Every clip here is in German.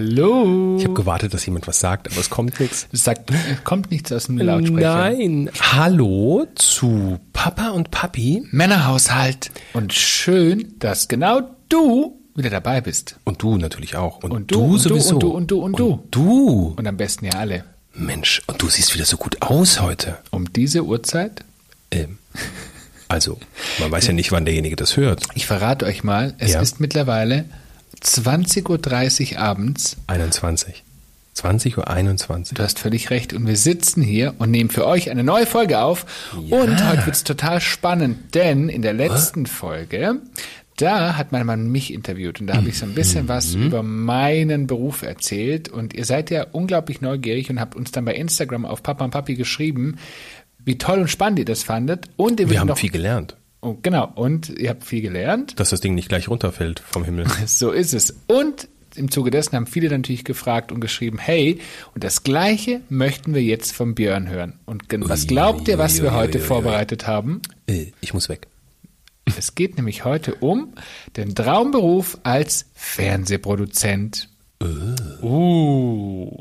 Hallo? Ich habe gewartet, dass jemand was sagt, aber es kommt nichts. Es sagt, kommt nichts aus dem Lautsprecher. Nein. Hallo zu Papa und Papi. Männerhaushalt. Und schön, dass genau du wieder dabei bist. Und du natürlich auch. Und, Und du, und du, sowieso. und du, und du, und du. Und du. Und am besten ja alle. Mensch, und du siehst wieder so gut aus heute. Um diese Uhrzeit? Ähm, also, man weiß ja nicht, wann derjenige das hört. Ich verrate euch mal, es Ja. ist mittlerweile 20.30 Uhr abends. 21. 20 Uhr 21. Du hast völlig recht. Und wir sitzen hier und nehmen für euch eine neue Folge auf. Und heute wird es total spannend, denn in der letzten Folge, da hat mein Mann mich interviewt und da habe ich so ein bisschen was über meinen Beruf erzählt. Und ihr seid ja unglaublich neugierig und habt uns dann bei Instagram auf Papa und Papi geschrieben, wie toll und spannend ihr das fandet. Und ihr Wir haben noch, viel gelernt, oh, genau, und ihr habt viel gelernt. dass das Ding nicht gleich runterfällt vom Himmel. So ist es. Und im Zuge dessen haben viele natürlich gefragt und geschrieben, hey, und das Gleiche möchten wir jetzt vom Björn hören. Und was glaubt ihr, was wir heute vorbereitet haben? Äh, ich muss weg. Es geht nämlich heute um den Traumberuf als Fernsehproduzent. Uh.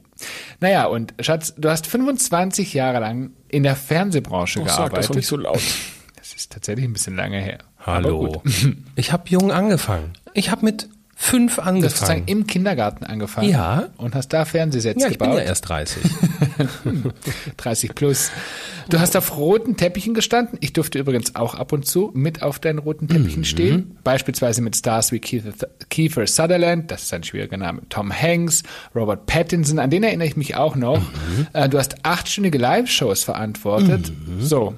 Naja, und Schatz, du hast 25 Jahre lang in der Fernsehbranche gearbeitet. so laut. das ist tatsächlich ein bisschen lange her. Hallo. Ich habe jung angefangen. Ich habe mit fünf Du hast sozusagen angefangen. im Kindergarten angefangen. Ja. Und hast da Fernsehsets Ja, ich bin gebaut. ja erst 30. 30 plus. Du hast auf roten Teppichen gestanden. Ich durfte übrigens auch ab und zu mit auf deinen roten Teppichen Mhm. stehen. Beispielsweise mit Stars wie Keith, Kiefer Sutherland, das ist ein schwieriger Name, Tom Hanks, Robert Pattinson, an den erinnere ich mich auch noch. Mhm. Äh, Du hast achtstündige Live-Shows verantwortet. So.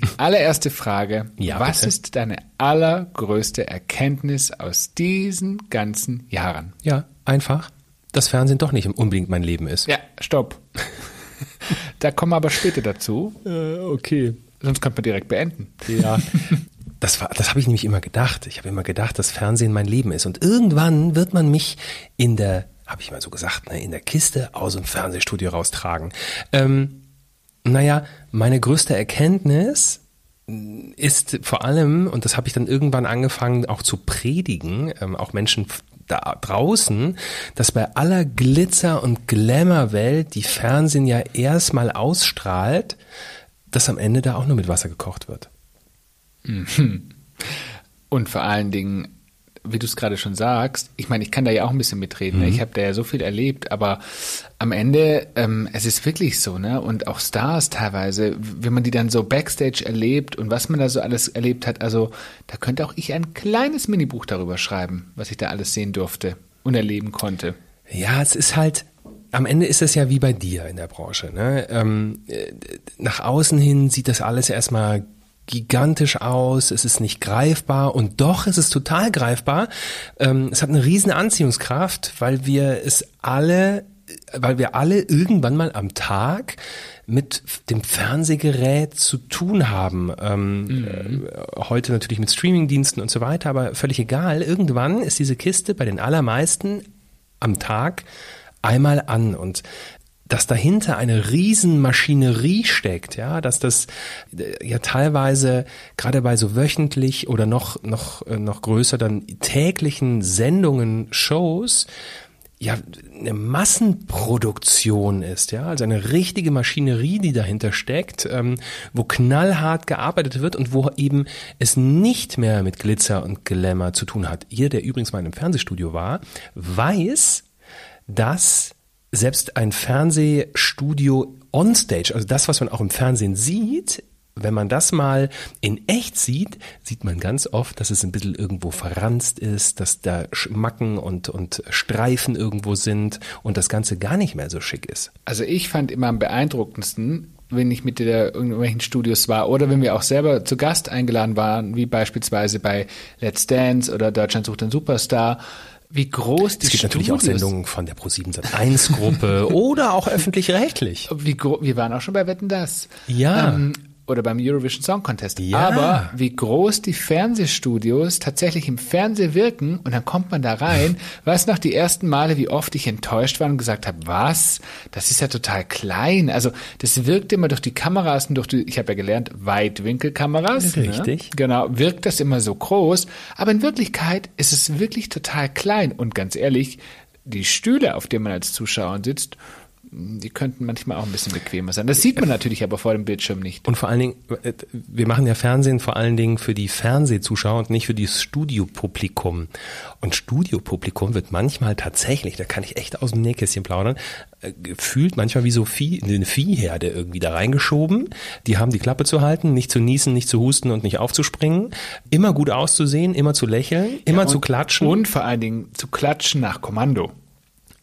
Die allererste Frage. Ja, Was bitte. ist deine allergrößte Erkenntnis aus diesen ganzen Jahren? ja, einfach, dass Fernsehen doch nicht unbedingt mein Leben ist. Ja, stopp. da kommen wir aber später dazu. Äh, okay. Sonst könnte man direkt beenden. Ja. Das war, das habe ich nämlich immer gedacht. Ich habe immer gedacht, dass Fernsehen mein Leben ist. Und irgendwann wird man mich in der, habe ich mal so gesagt, ne, in der Kiste aus dem Fernsehstudio raustragen. Ähm, naja, meine größte Erkenntnis ist vor allem, und das habe ich dann irgendwann angefangen auch zu predigen, ähm, auch Menschen da draußen, dass bei aller Glitzer- und Glamour-Welt, die Fernsehen ja erstmal ausstrahlt, dass am Ende da auch nur mit Wasser gekocht wird. Und vor allen Dingen, wie du es gerade schon sagst, ich meine, ich kann da ja auch ein bisschen mitreden. ne? Ich habe da ja so viel erlebt, aber am Ende, ähm, es ist wirklich so, ne? Und auch Stars teilweise, wenn man die dann so Backstage erlebt und was man da so alles erlebt hat, also da könnte auch ich ein kleines Minibuch darüber schreiben, was ich da alles sehen durfte und erleben konnte. Ja, es ist halt, am Ende ist es ja wie bei dir in der Branche. Ne? Ähm, äh, nach außen hin sieht das alles erstmal gigantisch aus, es ist nicht greifbar und doch ist es total greifbar. Ähm, es hat eine riesen Anziehungskraft, weil wir es alle, weil wir alle irgendwann mal am Tag mit dem Fernsehgerät zu tun haben. Ähm, äh, heute natürlich mit Streamingdiensten und so weiter, aber völlig egal. Irgendwann ist diese Kiste bei den allermeisten am Tag einmal an und dass dahinter eine Riesenmaschinerie steckt, ja, dass das äh, ja teilweise gerade bei so wöchentlich oder noch noch äh, noch größer dann täglichen Sendungen, Shows ja eine Massenproduktion ist, ja, also eine richtige Maschinerie, die dahinter steckt, ähm, wo knallhart gearbeitet wird und wo eben es nicht mehr mit Glitzer und Glamour zu tun hat. Ihr, der übrigens mal im Fernsehstudio war, weiß, dass selbst ein Fernsehstudio onstage, also das, was man auch im Fernsehen sieht, wenn man das mal in echt sieht, sieht man ganz oft, dass es ein bisschen irgendwo verranzt ist, dass da Schmacken und, und Streifen irgendwo sind und das Ganze gar nicht mehr so schick ist. Also ich fand immer am beeindruckendsten, wenn ich mit der irgendwelchen Studios war oder wenn wir auch selber zu Gast eingeladen waren, wie beispielsweise bei Let's Dance oder Deutschland sucht den Superstar, wie groß die Es gibt natürlich auch Studios- Sendungen von der Pro7 Sat1 Gruppe oder auch öffentlich-rechtlich. Wie gro- wir waren auch schon bei Wetten das. Ja. Ähm, oder beim Eurovision Song Contest. Ja. Aber wie groß die Fernsehstudios tatsächlich im Fernsehen wirken und dann kommt man da rein, weiß noch die ersten Male, wie oft ich enttäuscht war und gesagt habe, was? Das ist ja total klein. Also das wirkt immer durch die Kameras und durch die, ich habe ja gelernt, Weitwinkelkameras. Richtig. Ne? Genau, wirkt das immer so groß. Aber in Wirklichkeit ist es wirklich total klein. Und ganz ehrlich, die Stühle, auf denen man als Zuschauer sitzt, die könnten manchmal auch ein bisschen bequemer sein. Das sieht man natürlich aber vor dem Bildschirm nicht. Und vor allen Dingen, äh, wir machen ja Fernsehen vor allen Dingen für die Fernsehzuschauer und nicht für das Studiopublikum. Und Studiopublikum wird manchmal tatsächlich, da kann ich echt aus dem Nähkästchen plaudern, äh, gefühlt manchmal wie so Vieh, eine Viehherde irgendwie da reingeschoben. Die haben die Klappe zu halten, nicht zu niesen, nicht zu husten und nicht aufzuspringen. Immer gut auszusehen, immer zu lächeln, immer und, zu klatschen. Und vor allen Dingen zu klatschen nach Kommando.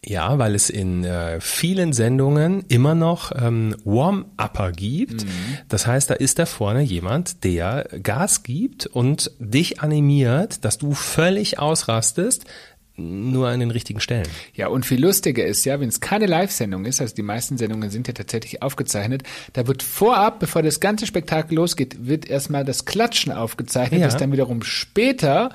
Ja, weil es in äh, vielen Sendungen immer noch ähm, Warm-Upper gibt. Mhm. Das heißt, da ist da vorne jemand, der Gas gibt und dich animiert, dass du völlig ausrastest, nur an den richtigen Stellen. Ja, und viel lustiger ist ja, wenn es keine Live-Sendung ist, also die meisten Sendungen sind ja tatsächlich aufgezeichnet, da wird vorab, bevor das ganze Spektakel losgeht, wird erstmal das Klatschen aufgezeichnet, ja. das dann wiederum später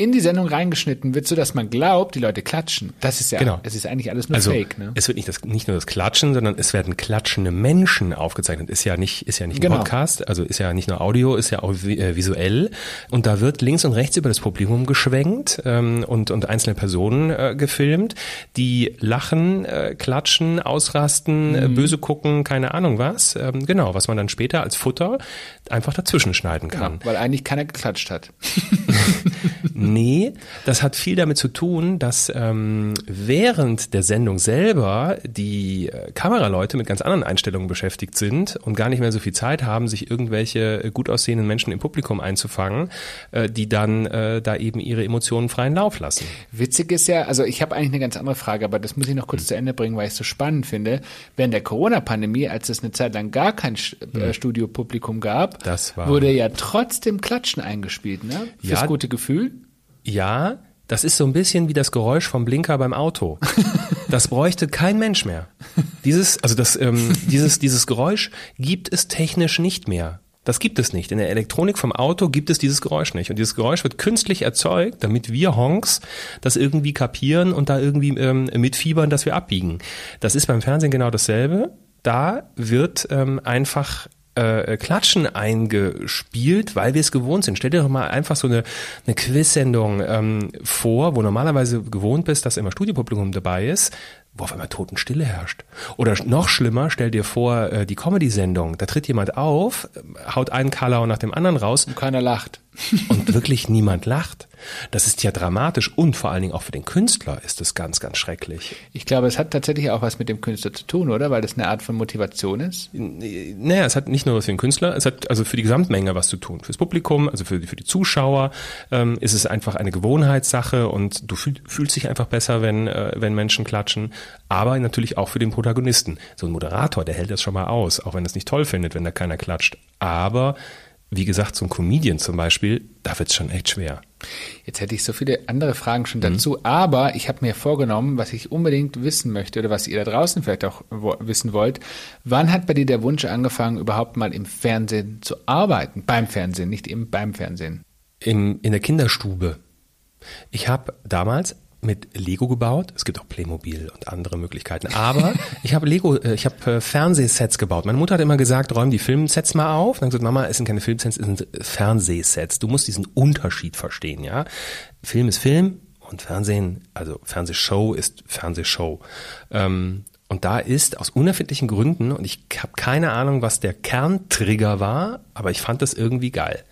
in die Sendung reingeschnitten wird, so dass man glaubt, die Leute klatschen. Das ist ja, genau. es ist eigentlich alles nur also, Fake. Ne? Es wird nicht, das, nicht nur das Klatschen, sondern es werden klatschende Menschen aufgezeichnet. Ist ja nicht, ist ja nicht ein genau. Podcast, also ist ja nicht nur Audio, ist ja auch äh, visuell. Und da wird links und rechts über das Publikum geschwenkt ähm, und und einzelne Personen äh, gefilmt, die lachen, äh, klatschen, ausrasten, äh, mhm. böse gucken, keine Ahnung was. Ähm, genau, was man dann später als Futter einfach dazwischen schneiden kann. Genau, weil eigentlich keiner geklatscht hat. Nee, das hat viel damit zu tun, dass ähm, während der Sendung selber die äh, Kameraleute mit ganz anderen Einstellungen beschäftigt sind und gar nicht mehr so viel Zeit haben, sich irgendwelche äh, gut aussehenden Menschen im Publikum einzufangen, äh, die dann äh, da eben ihre Emotionen freien Lauf lassen. Witzig ist ja, also ich habe eigentlich eine ganz andere Frage, aber das muss ich noch kurz hm. zu Ende bringen, weil ich es so spannend finde. Während der Corona-Pandemie, als es eine Zeit lang gar kein hm. Studiopublikum gab, wurde ja trotzdem Klatschen eingespielt, ne? Fürs ja, gute Gefühl. Ja, das ist so ein bisschen wie das Geräusch vom Blinker beim Auto. Das bräuchte kein Mensch mehr. Dieses, also das, ähm, dieses, dieses Geräusch gibt es technisch nicht mehr. Das gibt es nicht. In der Elektronik vom Auto gibt es dieses Geräusch nicht. Und dieses Geräusch wird künstlich erzeugt, damit wir Honks das irgendwie kapieren und da irgendwie ähm, mitfiebern, dass wir abbiegen. Das ist beim Fernsehen genau dasselbe. Da wird ähm, einfach äh, Klatschen eingespielt, weil wir es gewohnt sind. Stell dir doch mal einfach so eine, eine Quiz-Sendung ähm, vor, wo normalerweise gewohnt bist, dass immer Studiopublikum dabei ist, wo auf einmal Totenstille herrscht. Oder noch schlimmer, stell dir vor, äh, die Comedy-Sendung, da tritt jemand auf, haut einen Kalauer nach dem anderen raus. Und keiner lacht. Und wirklich niemand lacht. Das ist ja dramatisch und vor allen Dingen auch für den Künstler ist es ganz, ganz schrecklich. Ich glaube, es hat tatsächlich auch was mit dem Künstler zu tun, oder? Weil das eine Art von Motivation ist? Naja, es hat nicht nur was für den Künstler, es hat also für die Gesamtmenge was zu tun. Fürs Publikum, also für, für die Zuschauer ähm, ist es einfach eine Gewohnheitssache und du fühl, fühlst dich einfach besser, wenn, äh, wenn Menschen klatschen. Aber natürlich auch für den Protagonisten. So ein Moderator, der hält das schon mal aus, auch wenn er es nicht toll findet, wenn da keiner klatscht. Aber wie gesagt, so ein Comedian zum Beispiel, da wird's schon echt schwer. Jetzt hätte ich so viele andere Fragen schon dazu, mhm. aber ich habe mir vorgenommen, was ich unbedingt wissen möchte oder was ihr da draußen vielleicht auch wissen wollt. Wann hat bei dir der Wunsch angefangen, überhaupt mal im Fernsehen zu arbeiten? Beim Fernsehen, nicht eben beim Fernsehen. Im, in der Kinderstube. Ich habe damals mit Lego gebaut. Es gibt auch Playmobil und andere Möglichkeiten. Aber ich habe Lego, äh, ich habe äh, Fernsehsets gebaut. Meine Mutter hat immer gesagt, räum die Filmsets mal auf. Dann gesagt, Mama, es sind keine Filmsets, es sind Fernsehsets. Du musst diesen Unterschied verstehen, ja. Film ist Film und Fernsehen, also Fernsehshow ist Fernsehshow. Ähm, und da ist aus unerfindlichen Gründen, und ich habe keine Ahnung, was der Kerntrigger war, aber ich fand das irgendwie geil.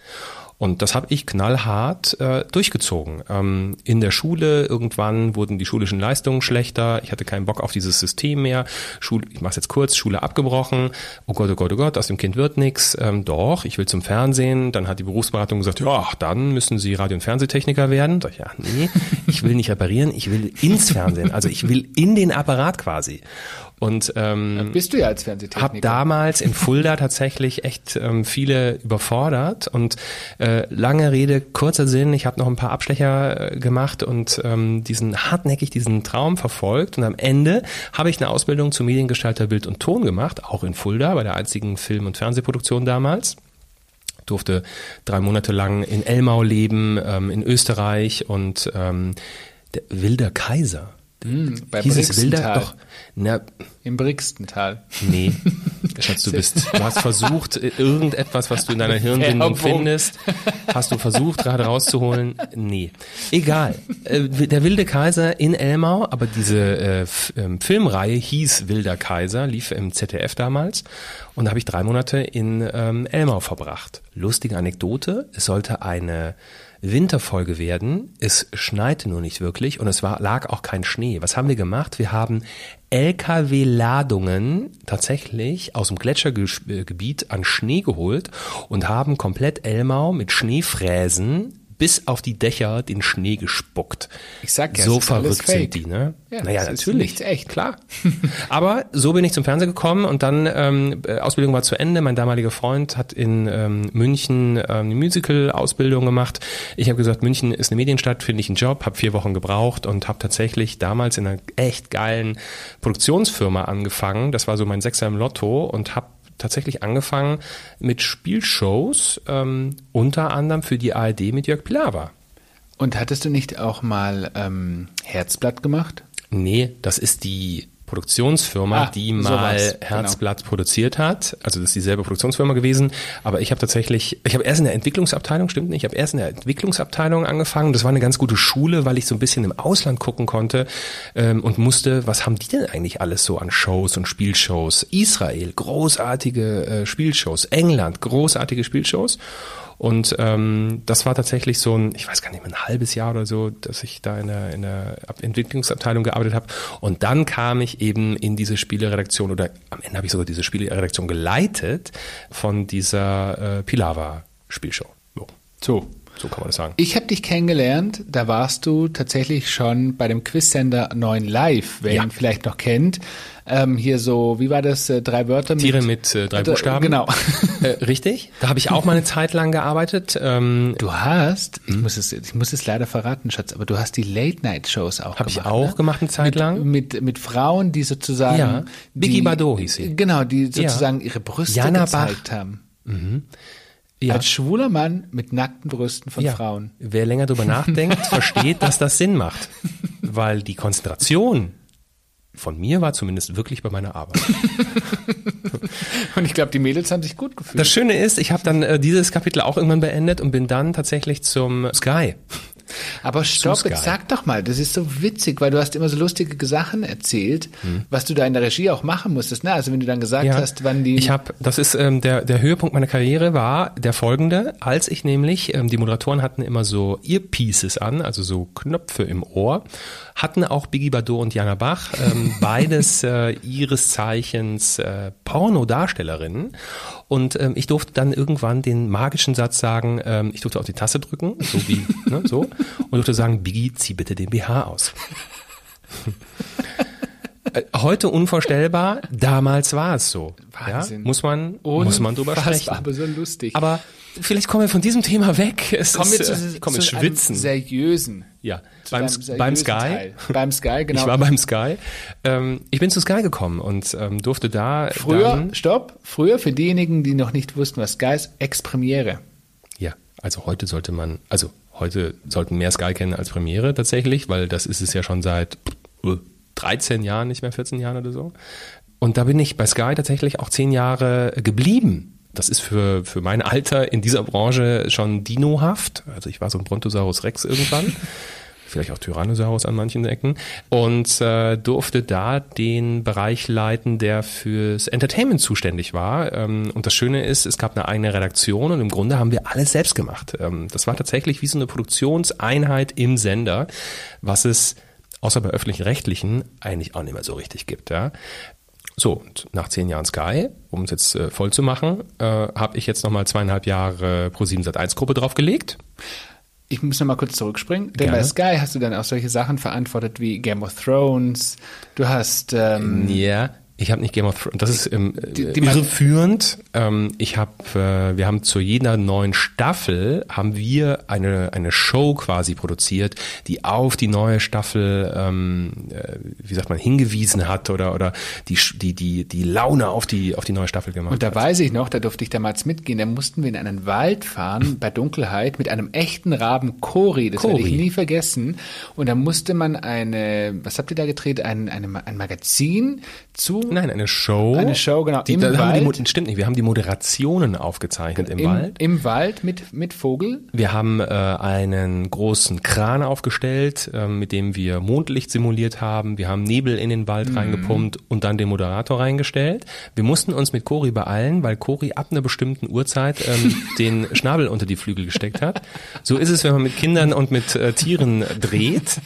Und das habe ich knallhart äh, durchgezogen. Ähm, in der Schule irgendwann wurden die schulischen Leistungen schlechter. Ich hatte keinen Bock auf dieses System mehr. Schule, ich mache jetzt kurz, Schule abgebrochen. Oh Gott, oh Gott, oh Gott, aus dem Kind wird nichts. Ähm, doch, ich will zum Fernsehen. Dann hat die Berufsberatung gesagt, ja, dann müssen Sie Radio- und Fernsehtechniker werden. Sag ich, ja, nee, ich will nicht reparieren, ich will ins Fernsehen. Also ich will in den Apparat quasi. Und ähm, Bist du ja als Fernsehtechniker. habe damals in Fulda tatsächlich echt ähm, viele überfordert und äh, lange Rede, kurzer Sinn, ich habe noch ein paar Abstecher äh, gemacht und ähm, diesen hartnäckig diesen Traum verfolgt und am Ende habe ich eine Ausbildung zum Mediengestalter Bild und Ton gemacht, auch in Fulda, bei der einzigen Film- und Fernsehproduktion damals durfte drei Monate lang in Elmau leben, ähm, in Österreich und ähm, der Wilder Kaiser. Hm, bei Hieß es Wilder? Doch. Na, Im Brixental. nee. Schatz, du bist, du hast versucht, irgendetwas, was du in deiner Hirnbindung findest, hast du versucht, gerade rauszuholen. Nee. Egal. Äh, Der Wilde Kaiser in Elmau, aber diese äh, ähm, Filmreihe hieß Wilder Kaiser, lief im ZDF damals. Und da habe ich drei Monate in ähm, Elmau verbracht. Lustige Anekdote, es sollte eine Winterfolge werden. Es schneite nur nicht wirklich und es war, lag auch kein Schnee. Was haben wir gemacht? Wir haben LKW-Ladungen tatsächlich aus dem Gletschergebiet an Schnee geholt und haben komplett Elmau mit Schneefräsen bis auf die Dächer den Schnee gespuckt. Ich sag ja, so ist verrückt sind die, ne? Ja, naja, ist natürlich. nichts echt. Klar. Aber so bin ich zum Fernsehen gekommen und dann ähm, äh, Ausbildung war zu Ende. Mein damaliger Freund hat in ähm, München ähm, eine Musical-Ausbildung gemacht. Ich habe gesagt, München ist eine Medienstadt, finde ich einen Job, habe vier Wochen gebraucht und habe tatsächlich damals in einer echt geilen Produktionsfirma angefangen. Das war so mein Sechser im Lotto und habe tatsächlich angefangen mit Spielshows, ähm, unter anderem für die ARD mit Jörg Pilawa. Und hattest du nicht auch mal ähm, Herzblatt gemacht? Nee, das ist die Produktionsfirma, Ah, die sowas, mal genau. Herzblatt produziert hat. Also das ist dieselbe Produktionsfirma gewesen. Aber ich habe tatsächlich, ich habe erst in der Entwicklungsabteilung, stimmt nicht, ich habe erst in der Entwicklungsabteilung angefangen. Das war eine ganz gute Schule, weil ich so ein bisschen im Ausland gucken konnte ähm, und musste, was haben die denn eigentlich alles so an Shows und Spielshows? Israel, großartige äh, Spielshows. England, großartige Spielshows. Und ähm, das war tatsächlich so ein, ich weiß gar nicht mehr, ein halbes Jahr oder so, dass ich da in der, in der Ab- Entwicklungsabteilung gearbeitet habe. Und dann kam ich eben in diese Spieleredaktion oder am Ende habe ich sogar diese Spieleredaktion geleitet von dieser äh, Pilava-Spielshow. So, So. So kann man das sagen. Ich habe dich kennengelernt, da warst du tatsächlich schon bei dem Quizsender 9 Live, wer Ja. ihn vielleicht noch kennt. Ähm, hier so, wie war das, äh, drei Wörter mit... Tiere mit äh, drei Äh, Buchstaben. Genau. Äh, richtig. Da habe ich auch mal eine Zeit lang gearbeitet. Ähm, Du hast, Hm? ich muss es, ich muss es leider verraten, Schatz, aber du hast die Late-Night-Shows auch Habe ich gemacht. auch ne? gemacht eine Zeit lang. Mit, mit Frauen, die sozusagen... Ja. Biggie Bardot hieß sie. Genau, die sozusagen ihre Brüste Jana gezeigt haben. Ja. Als schwuler Mann mit nackten Brüsten von ja. Frauen. Wer länger drüber nachdenkt, versteht, dass das Sinn macht. Weil die Konzentration von mir war zumindest wirklich bei meiner Arbeit. Und ich glaube, die Mädels haben sich gut gefühlt. Das Schöne ist, ich habe dann äh, dieses Kapitel auch irgendwann beendet und bin dann tatsächlich zum Sky. Aber stopp, jetzt sag doch mal, das ist so witzig, weil du hast immer so lustige Sachen erzählt, was du da in der Regie auch machen musstest. Ne? Also wenn du dann gesagt hast, wann die... ich habe, das ist ähm, der der Höhepunkt meiner Karriere war der folgende, als ich nämlich ähm, die Moderatoren hatten immer so Earpieces an, also so Knöpfe im Ohr, hatten auch Biggie Bardot und Jana Bach, ähm, beides äh, ihres Zeichens äh, Pornodarstellerinnen und ähm, ich durfte dann irgendwann den magischen Satz sagen, ähm, ich durfte auf die Tasse drücken, so wie ne, so und durfte sagen, Biggie, zieh bitte den BH aus. Äh, Heute unvorstellbar, damals war es so. Wahnsinn. Ja, muss man, muss man drüber sprechen. aber so lustig. Aber vielleicht kommen wir von diesem Thema weg. Es kommen wir ist, zu, äh, komm, zu ins einem Schwitzen. seriösen. Ja, zu beim, seriösen beim Sky. Teil. Beim Sky, genau. Ich war beim Sky. Ähm, ich bin zu Sky gekommen und ähm, durfte da Früher, dann, stopp, früher für diejenigen, die noch nicht wussten, was Sky ist, Ex-Premiere. ja, also heute sollte man, also heute sollten mehr Sky kennen als Premiere tatsächlich, weil das ist es ja schon seit äh, 13 Jahren, nicht mehr 14 Jahren oder so. Und da bin ich bei Sky tatsächlich auch 10 Jahre geblieben. Das ist für, für mein Alter in dieser Branche schon dinohaft. Also ich war so ein Brontosaurus Rex irgendwann. Vielleicht auch Tyrannosaurus an manchen Ecken. Und äh, durfte da den Bereich leiten, der fürs Entertainment zuständig war. Ähm, und das Schöne ist, es gab eine eigene Redaktion und im Grunde haben wir alles selbst gemacht. Ähm, das war tatsächlich wie so eine Produktionseinheit im Sender, was es außer bei öffentlich-rechtlichen eigentlich auch nicht mehr so richtig gibt. Ja. So, und nach zehn Jahren Sky, um es jetzt äh, voll zu machen, äh, habe ich jetzt nochmal zweieinhalb Jahre Pro7 Sat1 Gruppe draufgelegt. Ich muss noch mal kurz zurückspringen, denn Gerne. bei Sky hast du dann auch solche Sachen verantwortet wie Game of Thrones. Du hast ähm, Ja, Ich habe nicht Game of Thrones. Das ist ähm, die, die irreführend. Ähm, ich habe, äh, wir haben zu jeder neuen Staffel haben wir eine eine Show quasi produziert, die auf die neue Staffel, ähm, äh, wie sagt man, hingewiesen hat oder oder die die die die Laune auf die auf die neue Staffel gemacht. Und da hat. weiß ich noch, da durfte ich damals mitgehen. Da mussten wir in einen Wald fahren bei Dunkelheit mit einem echten Raben Kori. Das werde ich nie vergessen. Und da musste man eine, was habt ihr da gedreht? Ein ein, ein Magazin zu Nein, eine Show. Eine Show, genau. Die, Im Wald. Die, stimmt nicht, wir haben die Moderationen aufgezeichnet im, im, Wald. Im Wald mit, mit Vogel? Wir haben äh, einen großen Kran aufgestellt, äh, mit dem wir Mondlicht simuliert haben. Wir haben Nebel in den Wald mhm. reingepumpt und dann den Moderator reingestellt. Wir mussten uns mit Cori beeilen, weil Cori ab einer bestimmten Uhrzeit ähm, den Schnabel unter die Flügel gesteckt hat. So ist es, wenn man mit Kindern und mit äh, Tieren dreht.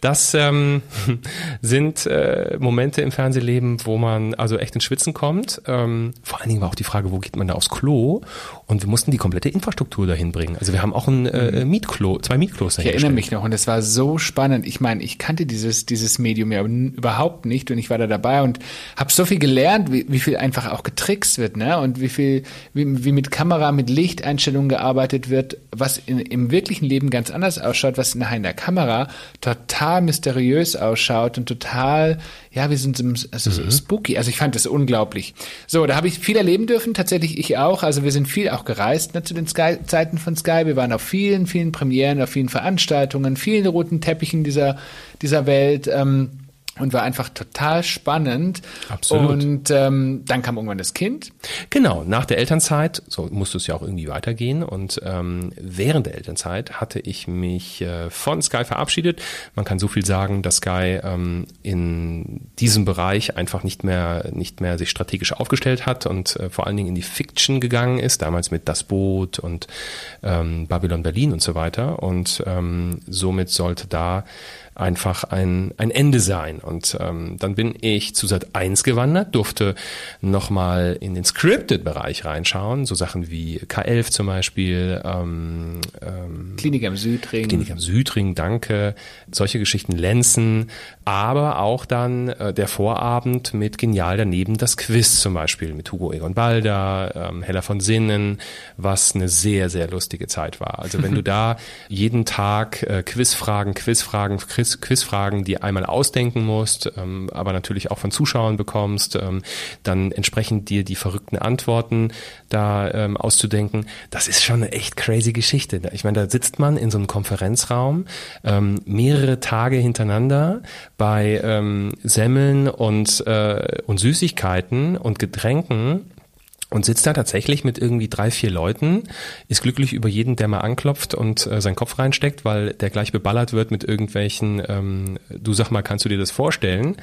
Das ähm, sind äh, Momente im Fernsehleben, wo man also echt ins Schwitzen kommt. Ähm, vor allen Dingen war auch die Frage, wo geht man da aufs Klo? Und wir mussten die komplette Infrastruktur dahin bringen. Also wir haben auch ein äh, mhm. Mietklo, zwei Mietklos Ich erinnere mich noch und es war so spannend. Ich meine, ich kannte dieses dieses Medium ja überhaupt nicht und ich war da dabei und habe so viel gelernt, wie, wie viel einfach auch getrickst wird, ne? Und wie viel wie, wie mit Kamera, mit Lichteinstellungen gearbeitet wird, was in, im wirklichen Leben ganz anders ausschaut, was nachher in der Kamera total mysteriös ausschaut und total, ja, wir sind also mhm. spooky. Also ich fand das unglaublich. So, da habe ich viel erleben dürfen, tatsächlich ich auch. Also wir sind viel auch gereist ne, zu den Sky Zeiten von Sky. Wir waren auf vielen, vielen Premieren, auf vielen Veranstaltungen, vielen roten Teppichen dieser, dieser Welt. Ähm, und war einfach total spannend. Absolut. Und ähm, dann kam irgendwann das Kind. Genau, nach der Elternzeit, so musste es ja auch irgendwie weitergehen. Und ähm, während der Elternzeit hatte ich mich äh, von Sky verabschiedet. Man kann so viel sagen, dass Sky ähm, in diesem Bereich einfach nicht mehr nicht mehr sich strategisch aufgestellt hat und äh, vor allen Dingen in die Fiction gegangen ist, damals mit Das Boot und ähm, Babylon Berlin und so weiter. Und ähm, somit sollte da einfach ein, ein Ende sein. Und ähm, dann bin ich zu Sat 1 gewandert, durfte nochmal in den Scripted-Bereich reinschauen, so Sachen wie K11 zum Beispiel. Ähm, ähm, Klinik am Südring. Klinik am Südring, danke. Solche Geschichten, Lenzen, aber auch dann äh, der Vorabend mit Genial daneben das Quiz zum Beispiel mit Hugo Egon Balder, ähm, Hella von Sinnen, was eine sehr, sehr lustige Zeit war. Also wenn du da jeden Tag äh, Quizfragen, Quizfragen, Quiz Quiz, Quizfragen, die einmal ausdenken musst, ähm, aber natürlich auch von Zuschauern bekommst, ähm, dann entsprechend dir die verrückten Antworten da ähm, auszudenken. Das ist schon eine echt crazy Geschichte. Ich meine, da sitzt man in so einem Konferenzraum ähm, mehrere Tage hintereinander bei ähm, Semmeln und, äh, und Süßigkeiten und Getränken und sitzt da tatsächlich mit irgendwie drei, vier Leuten, ist glücklich über jeden, der mal anklopft und äh, seinen Kopf reinsteckt, weil der gleich beballert wird mit irgendwelchen, ähm, du sag mal, kannst du dir das vorstellen?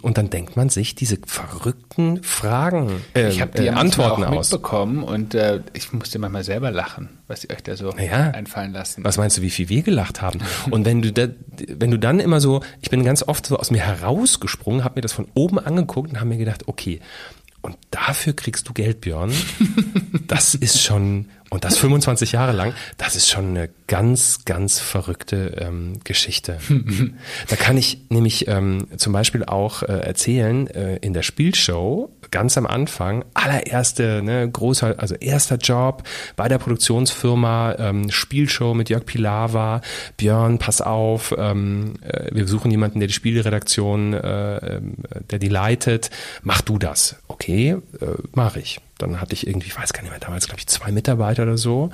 Und dann denkt man sich diese verrückten Fragen, äh, ich hab die äh, Antworten auch aus. mitbekommen und äh, ich musste manchmal selber lachen, was ihr euch da so ja. einfallen lassen. Was meinst du, wie viel wir gelacht haben? und wenn du da, wenn du dann immer so, ich bin ganz oft so aus mir herausgesprungen, habe mir das von oben angeguckt und habe mir gedacht, okay, und dafür kriegst du Geld, Björn. Das ist schon, und das 25 Jahre lang, das ist schon eine ganz, ganz verrückte ähm, Geschichte. da kann ich nämlich ähm, zum Beispiel auch äh, erzählen, äh, in der Spielshow, ganz am Anfang, allererste, ne, großer, also erster Job bei der Produktionsfirma, ähm, Spielshow mit Jörg Pilawa, Björn, pass auf, ähm, äh, wir suchen jemanden, der die Spielredaktion, äh, äh, der die leitet, mach du das. Okay, äh, mache ich. Dann hatte ich irgendwie, ich weiß gar nicht mehr, damals glaube ich zwei Mitarbeiter oder so.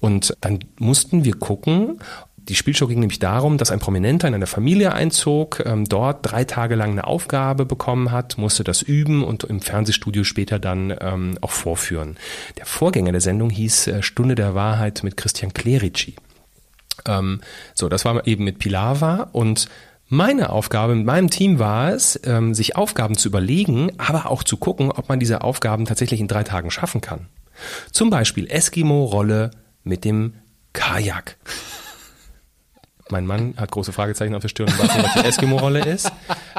Und dann mussten wir gucken, die Spielshow ging nämlich darum, dass ein Prominenter in einer Familie einzog, ähm, dort drei Tage lang eine Aufgabe bekommen hat, musste das üben und im Fernsehstudio später dann ähm, auch vorführen. Der Vorgänger der Sendung hieß äh, Stunde der Wahrheit mit Christian Clerici. Ähm, so, das war eben mit Pilava und meine Aufgabe mit meinem Team war es, ähm, sich Aufgaben zu überlegen, aber auch zu gucken, ob man diese Aufgaben tatsächlich in drei Tagen schaffen kann. Zum Beispiel Eskimo-Rolle mit dem Kajak. Mein Mann hat große Fragezeichen auf der Stirn, was die Eskimo-Rolle ist.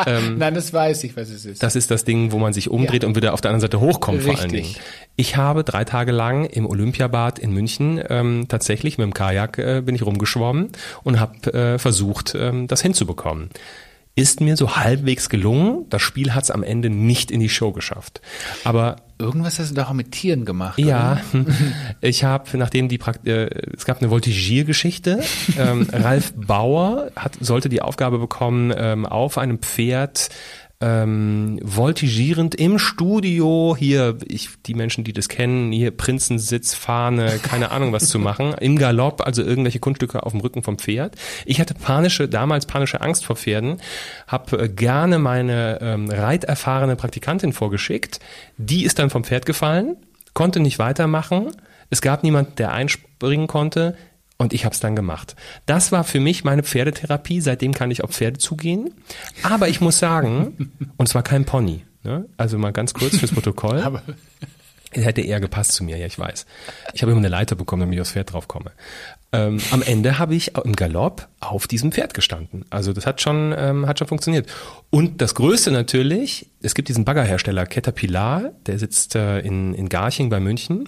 Ähm, Nein, das weiß ich, was es ist. Das ist das Ding, wo man sich umdreht ja. und wieder auf der anderen Seite hochkommt Richtig. vor allen Dingen. Ich habe drei Tage lang im Olympiabad in München ähm, tatsächlich mit dem Kajak äh, bin ich rumgeschwommen und habe äh, versucht, ähm, das hinzubekommen. Ist mir so halbwegs gelungen. Das Spiel hat es am Ende nicht in die Show geschafft. Aber Irgendwas hast du doch auch mit Tieren gemacht. ja, ich habe, nachdem die Prakt äh, es gab eine Voltigiergeschichte. ähm, Ralf Bauer hat, sollte die Aufgabe bekommen, ähm, auf einem Pferd ähm, voltigierend im Studio hier, ich, die Menschen, die das kennen, hier Prinzensitz, Fahne, keine Ahnung was zu machen, im Galopp, also irgendwelche Kunststücke auf dem Rücken vom Pferd. Ich hatte panische, damals panische Angst vor Pferden, habe äh, gerne meine ähm, reiterfahrene Praktikantin vorgeschickt, die ist dann vom Pferd gefallen, konnte nicht weitermachen, es gab niemand, der einspringen konnte, und ich habe es dann gemacht. Das war für mich meine Pferdetherapie. Seitdem kann ich auf Pferde zugehen. Aber ich muss sagen, und es war kein Pony. Ne? Also mal ganz kurz fürs Protokoll. Aber Er hätte eher gepasst zu mir, ja, ich weiß. Ich habe immer eine Leiter bekommen, damit ich aufs Pferd drauf komme. Ähm, am Ende habe ich im Galopp auf diesem Pferd gestanden. Also das hat schon, ähm, hat schon funktioniert. Und das Größte natürlich, es gibt diesen Baggerhersteller Caterpillar, der sitzt äh, in, in Garching bei München.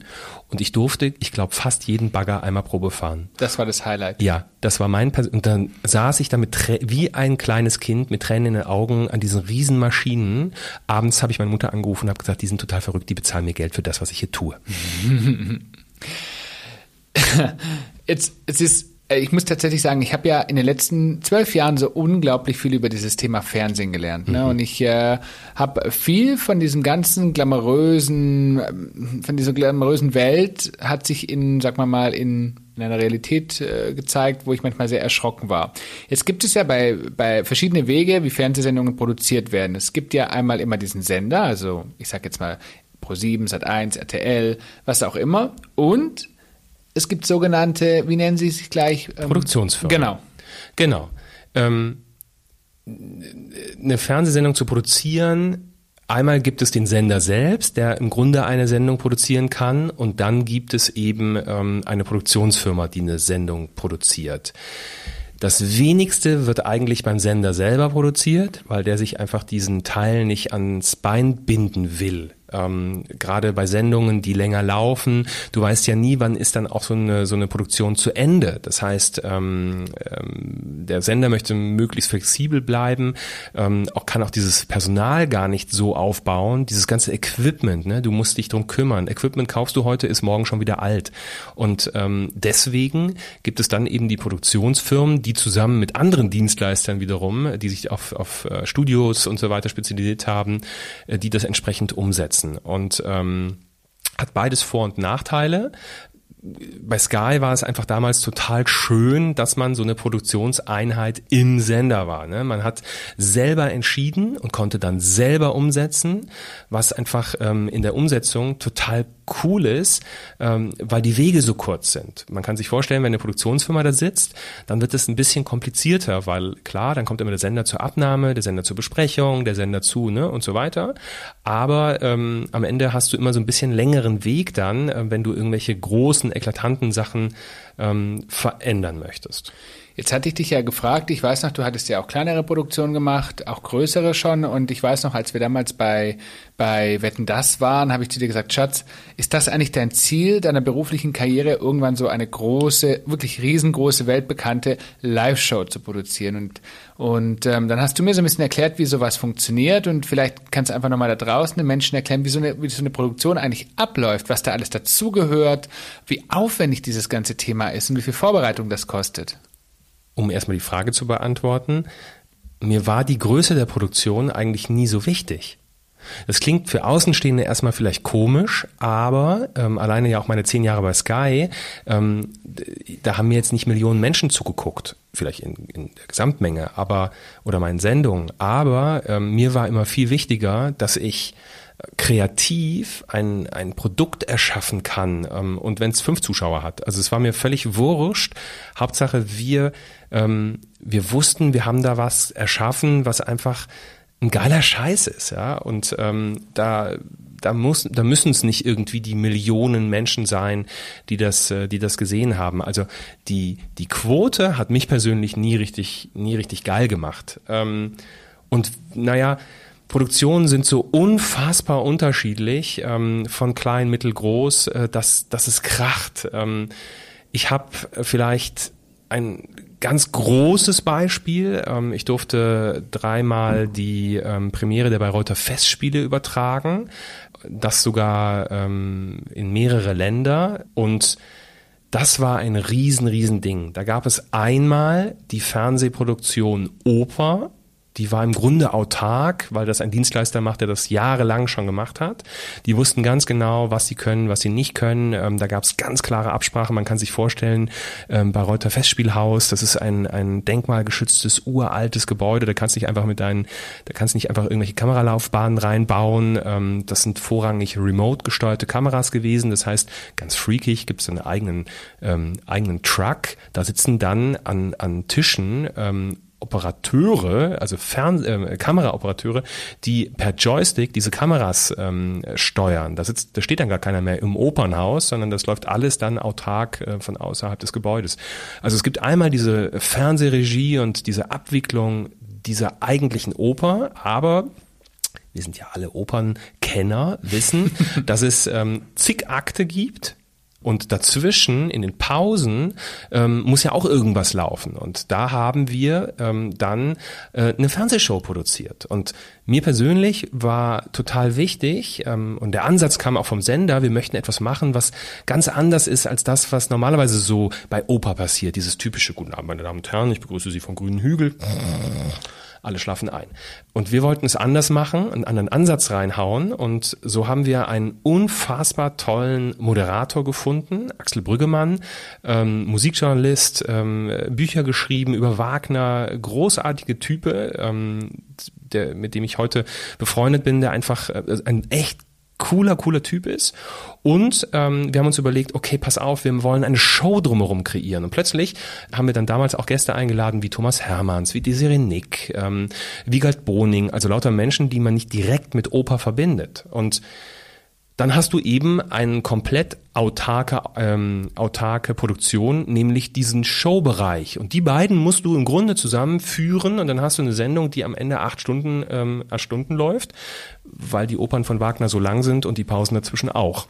Und ich durfte, ich glaube, fast jeden Bagger einmal Probe fahren. das war das Highlight. Ja, das war mein Pers und dann saß ich da mit wie ein kleines Kind mit Tränen in den Augen an diesen riesen Maschinen. Abends habe ich meine Mutter angerufen und habe gesagt, die sind total verrückt, die bezahlen mir Geld für das, was ich hier tue. Jetzt, es ist, äh, ich muss tatsächlich sagen, ich habe ja in den letzten zwölf Jahren so unglaublich viel über dieses Thema Fernsehen gelernt. Ne? Und ich äh, habe viel von diesem ganzen glamourösen, ähm, von dieser glamourösen Welt hat sich in, sag mal mal, in in einer Realität äh, gezeigt, wo ich manchmal sehr erschrocken war. Jetzt gibt es ja bei, bei verschiedene Wege, wie Fernsehsendungen produziert werden. Es gibt ja einmal immer diesen Sender, also ich sag jetzt mal Pro7, Sat1, RTL, was auch immer. Und es gibt sogenannte, wie nennen Sie sich gleich? Ähm, Produktionsfirmen. Genau. Genau. Ähm, eine Fernsehsendung zu produzieren, einmal gibt es den Sender selbst, der im Grunde eine Sendung produzieren kann, und dann gibt es eben ähm, eine Produktionsfirma, die eine Sendung produziert. Das wenigste wird eigentlich beim Sender selber produziert, weil der sich einfach diesen Teil nicht ans Bein binden will. Ähm, Gerade bei Sendungen, die länger laufen, du weißt ja nie, wann ist dann auch so eine, so eine Produktion zu Ende. Das heißt, ähm, ähm, der Sender möchte möglichst flexibel bleiben, ähm, auch kann auch dieses Personal gar nicht so aufbauen, dieses ganze Equipment, ne? du musst dich drum kümmern. Equipment kaufst du heute, ist morgen schon wieder alt. Und ähm, deswegen gibt es dann eben die Produktionsfirmen, die zusammen mit anderen Dienstleistern wiederum, die sich auf, auf äh, Studios und so weiter spezialisiert haben, äh, die das entsprechend umsetzen. Und ähm, hat beides Vor- und Nachteile. Bei Sky war es einfach damals total schön, dass man so eine Produktionseinheit im Sender war. Ne? Man hat selber entschieden und konnte dann selber umsetzen, was einfach ähm, in der Umsetzung total cool ist, ähm, weil die Wege so kurz sind. Man kann sich vorstellen, wenn eine Produktionsfirma da sitzt, dann wird es ein bisschen komplizierter, weil klar, dann kommt immer der Sender zur Abnahme, der Sender zur Besprechung, der Sender zu, ne und so weiter. Aber ähm, am Ende hast du immer so ein bisschen längeren Weg dann, äh, wenn du irgendwelche großen, eklatanten Sachen ähm, verändern möchtest. Jetzt hatte ich dich ja gefragt, ich weiß noch, du hattest ja auch kleinere Produktionen gemacht, auch größere schon. Und ich weiß noch, als wir damals bei, bei Wetten Das waren, habe ich zu dir gesagt, Schatz, ist das eigentlich dein Ziel deiner beruflichen Karriere, irgendwann so eine große, wirklich riesengroße, weltbekannte Live-Show zu produzieren? Und, und ähm, dann hast du mir so ein bisschen erklärt, wie sowas funktioniert. Und vielleicht kannst du einfach nochmal da draußen den Menschen erklären, wie so, eine, wie so eine Produktion eigentlich abläuft, was da alles dazugehört, wie aufwendig dieses ganze Thema ist und wie viel Vorbereitung das kostet. um erstmal die Frage zu beantworten, mir war die Größe der Produktion eigentlich nie so wichtig. Das klingt für Außenstehende erstmal vielleicht komisch, aber ähm, alleine ja auch meine zehn Jahre bei Sky, ähm, da haben mir jetzt nicht Millionen Menschen zugeguckt, vielleicht in, in der Gesamtmenge, aber oder meinen Sendungen. Aber ähm, mir war immer viel wichtiger, dass ich kreativ ein, ein Produkt erschaffen kann ähm, und wenn es fünf Zuschauer hat. Also es war mir völlig wurscht. Hauptsache wir, ähm, wir wussten, wir haben da was erschaffen, was einfach ein geiler Scheiß ist, ja. Und ähm, da da muss, da müssen es nicht irgendwie die Millionen Menschen sein, die das, äh, die das gesehen haben. Also die die Quote hat mich persönlich nie richtig, nie richtig geil gemacht. Ähm, und naja, Produktionen sind so unfassbar unterschiedlich, ähm, von klein, mittel, groß, äh, dass, dass es kracht. Ähm, ich habe vielleicht ein ganz großes Beispiel. Ähm, ich durfte dreimal die ähm, Premiere der Bayreuther Festspiele übertragen, das sogar ähm, in mehrere Länder und das war ein riesen, riesen Ding. Da gab es einmal die Fernsehproduktion Oper, die war im Grunde autark, weil das ein Dienstleister macht, der das jahrelang schon gemacht hat. Die wussten ganz genau, was sie können, was sie nicht können. Ähm, da gab es ganz klare Absprachen. Man kann sich vorstellen, ähm, bei Reuter Festspielhaus, das ist ein, ein denkmalgeschütztes, uraltes Gebäude. Da kannst du nicht einfach mit deinen, da kannst du nicht einfach irgendwelche Kameralaufbahnen reinbauen. Ähm, das sind vorrangig remote gesteuerte Kameras gewesen. Das heißt, ganz freakig gibt es einen eigenen, ähm, eigenen Truck. Da sitzen dann an, an Tischen ähm, Operateure, also Fern äh, Kameraoperateure, die per Joystick diese Kameras ähm, steuern. Da sitzt, da steht dann gar keiner mehr im Opernhaus, sondern das läuft alles dann autark äh, von außerhalb des Gebäudes. Also es gibt einmal diese Fernsehregie und diese Abwicklung dieser eigentlichen Oper, aber wir sind ja alle Opernkenner, wissen, dass es ähm, zig Akte gibt und dazwischen, in den Pausen, ähm, muss ja auch irgendwas laufen. Und da haben wir ähm, dann äh, eine Fernsehshow produziert. Und mir persönlich war total wichtig, ähm, und der Ansatz kam auch vom Sender, wir möchten etwas machen, was ganz anders ist als das, was normalerweise so bei Oper passiert. Dieses typische Guten Abend, meine Damen und Herren, ich begrüße Sie vom Grünen Hügel alle schlafen ein. Und wir wollten es anders machen, einen anderen Ansatz reinhauen und so haben wir einen unfassbar tollen Moderator gefunden, Axel Brüggemann, ähm, Musikjournalist, ähm, Bücher geschrieben über Wagner, großartige Type, ähm, der, mit dem ich heute befreundet bin, der einfach äh, ein echt cooler, cooler Typ ist. Und ähm, wir haben uns überlegt, okay, pass auf, wir wollen eine Show drumherum kreieren. Und plötzlich haben wir dann damals auch Gäste eingeladen wie Thomas Hermanns, wie Desiree Nick, ähm, Wiegald Boning, also lauter Menschen, die man nicht direkt mit Oper verbindet. Und dann hast du eben eine komplett autarke, ähm, autarke Produktion, nämlich diesen Showbereich. Und die beiden musst du im Grunde zusammenführen und dann hast du eine Sendung, die am Ende acht Stunden, ähm, acht Stunden läuft, weil die Opern von Wagner so lang sind und die Pausen dazwischen auch.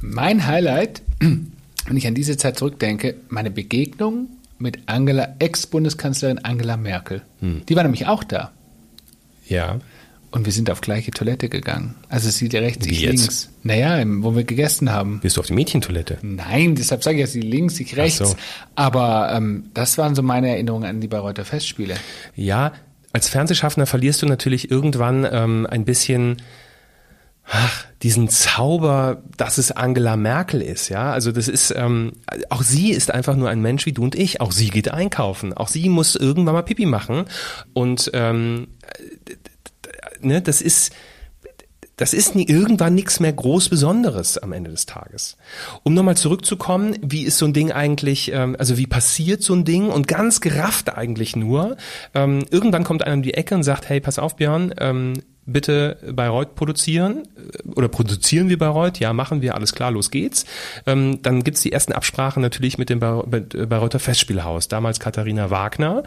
Mein Highlight, wenn ich an diese Zeit zurückdenke, meine Begegnung mit Angela, Ex-Bundeskanzlerin Angela Merkel. Hm. Die war nämlich auch da. Ja. Und wir sind auf gleiche Toilette gegangen. Also sie rechts, Wie ich jetzt? links. Naja, wo wir gegessen haben. Bist du auf die Mädchentoilette? Nein, deshalb sage ich ja, sie links, ich rechts. so. Aber ähm, das waren so meine Erinnerungen an die Bayreuther Festspiele. Ja, als Fernsehschaffender verlierst du natürlich irgendwann ähm, ein bisschen ach, diesen Zauber, dass es Angela Merkel ist, ja. Also das ist, ähm, auch sie ist einfach nur ein Mensch wie du und ich. Auch sie geht einkaufen. Auch sie muss irgendwann mal Pipi machen. Und ähm, ne, das ist das ist nie, irgendwann nichts mehr groß Besonderes am Ende des Tages. Um nochmal zurückzukommen, wie ist so ein Ding eigentlich, ähm, also wie passiert so ein Ding und ganz gerafft eigentlich nur, ähm, irgendwann kommt einer um die Ecke und sagt, hey, pass auf Björn, ähm, bitte Bayreuth produzieren äh, oder produzieren wir Bayreuth? Ja, machen wir, alles klar, los geht's. Ähm, dann gibt's die ersten Absprachen natürlich mit dem äh, Bayreuther Festspielhaus, damals Katharina Wagner.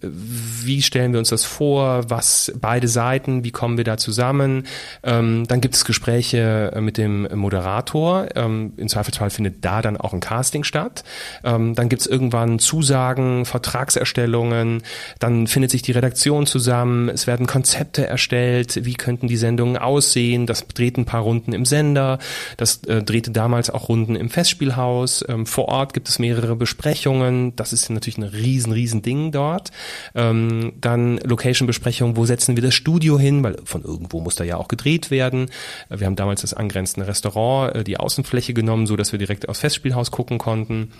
Äh, Wie stellen wir uns das vor? Was beide Seiten? Wie kommen wir da zusammen? Ähm, dann gibt es Gespräche mit dem Moderator. Ähm, Im Zweifelsfall findet da dann auch ein Casting statt. Ähm, dann gibt's irgendwann Zusagen, Vertragserstellungen. Dann findet sich die Redaktion zusammen. Es werden Konzepte erstellt. Wie könnten die Sendungen aussehen? Das dreht ein paar Runden im Sender. Das äh, drehte damals auch Runden im Festspielhaus. Ähm, vor Ort gibt es mehrere Besprechungen. Das ist natürlich ein riesen, riesen Ding dort. Ähm, dann Location-Besprechungen. Wo setzen wir das Studio hin? Weil von irgendwo muss da ja auch gedreht werden. Äh, Wir haben damals das angrenzende Restaurant, äh, die Außenfläche genommen, so dass wir direkt aufs Festspielhaus gucken konnten.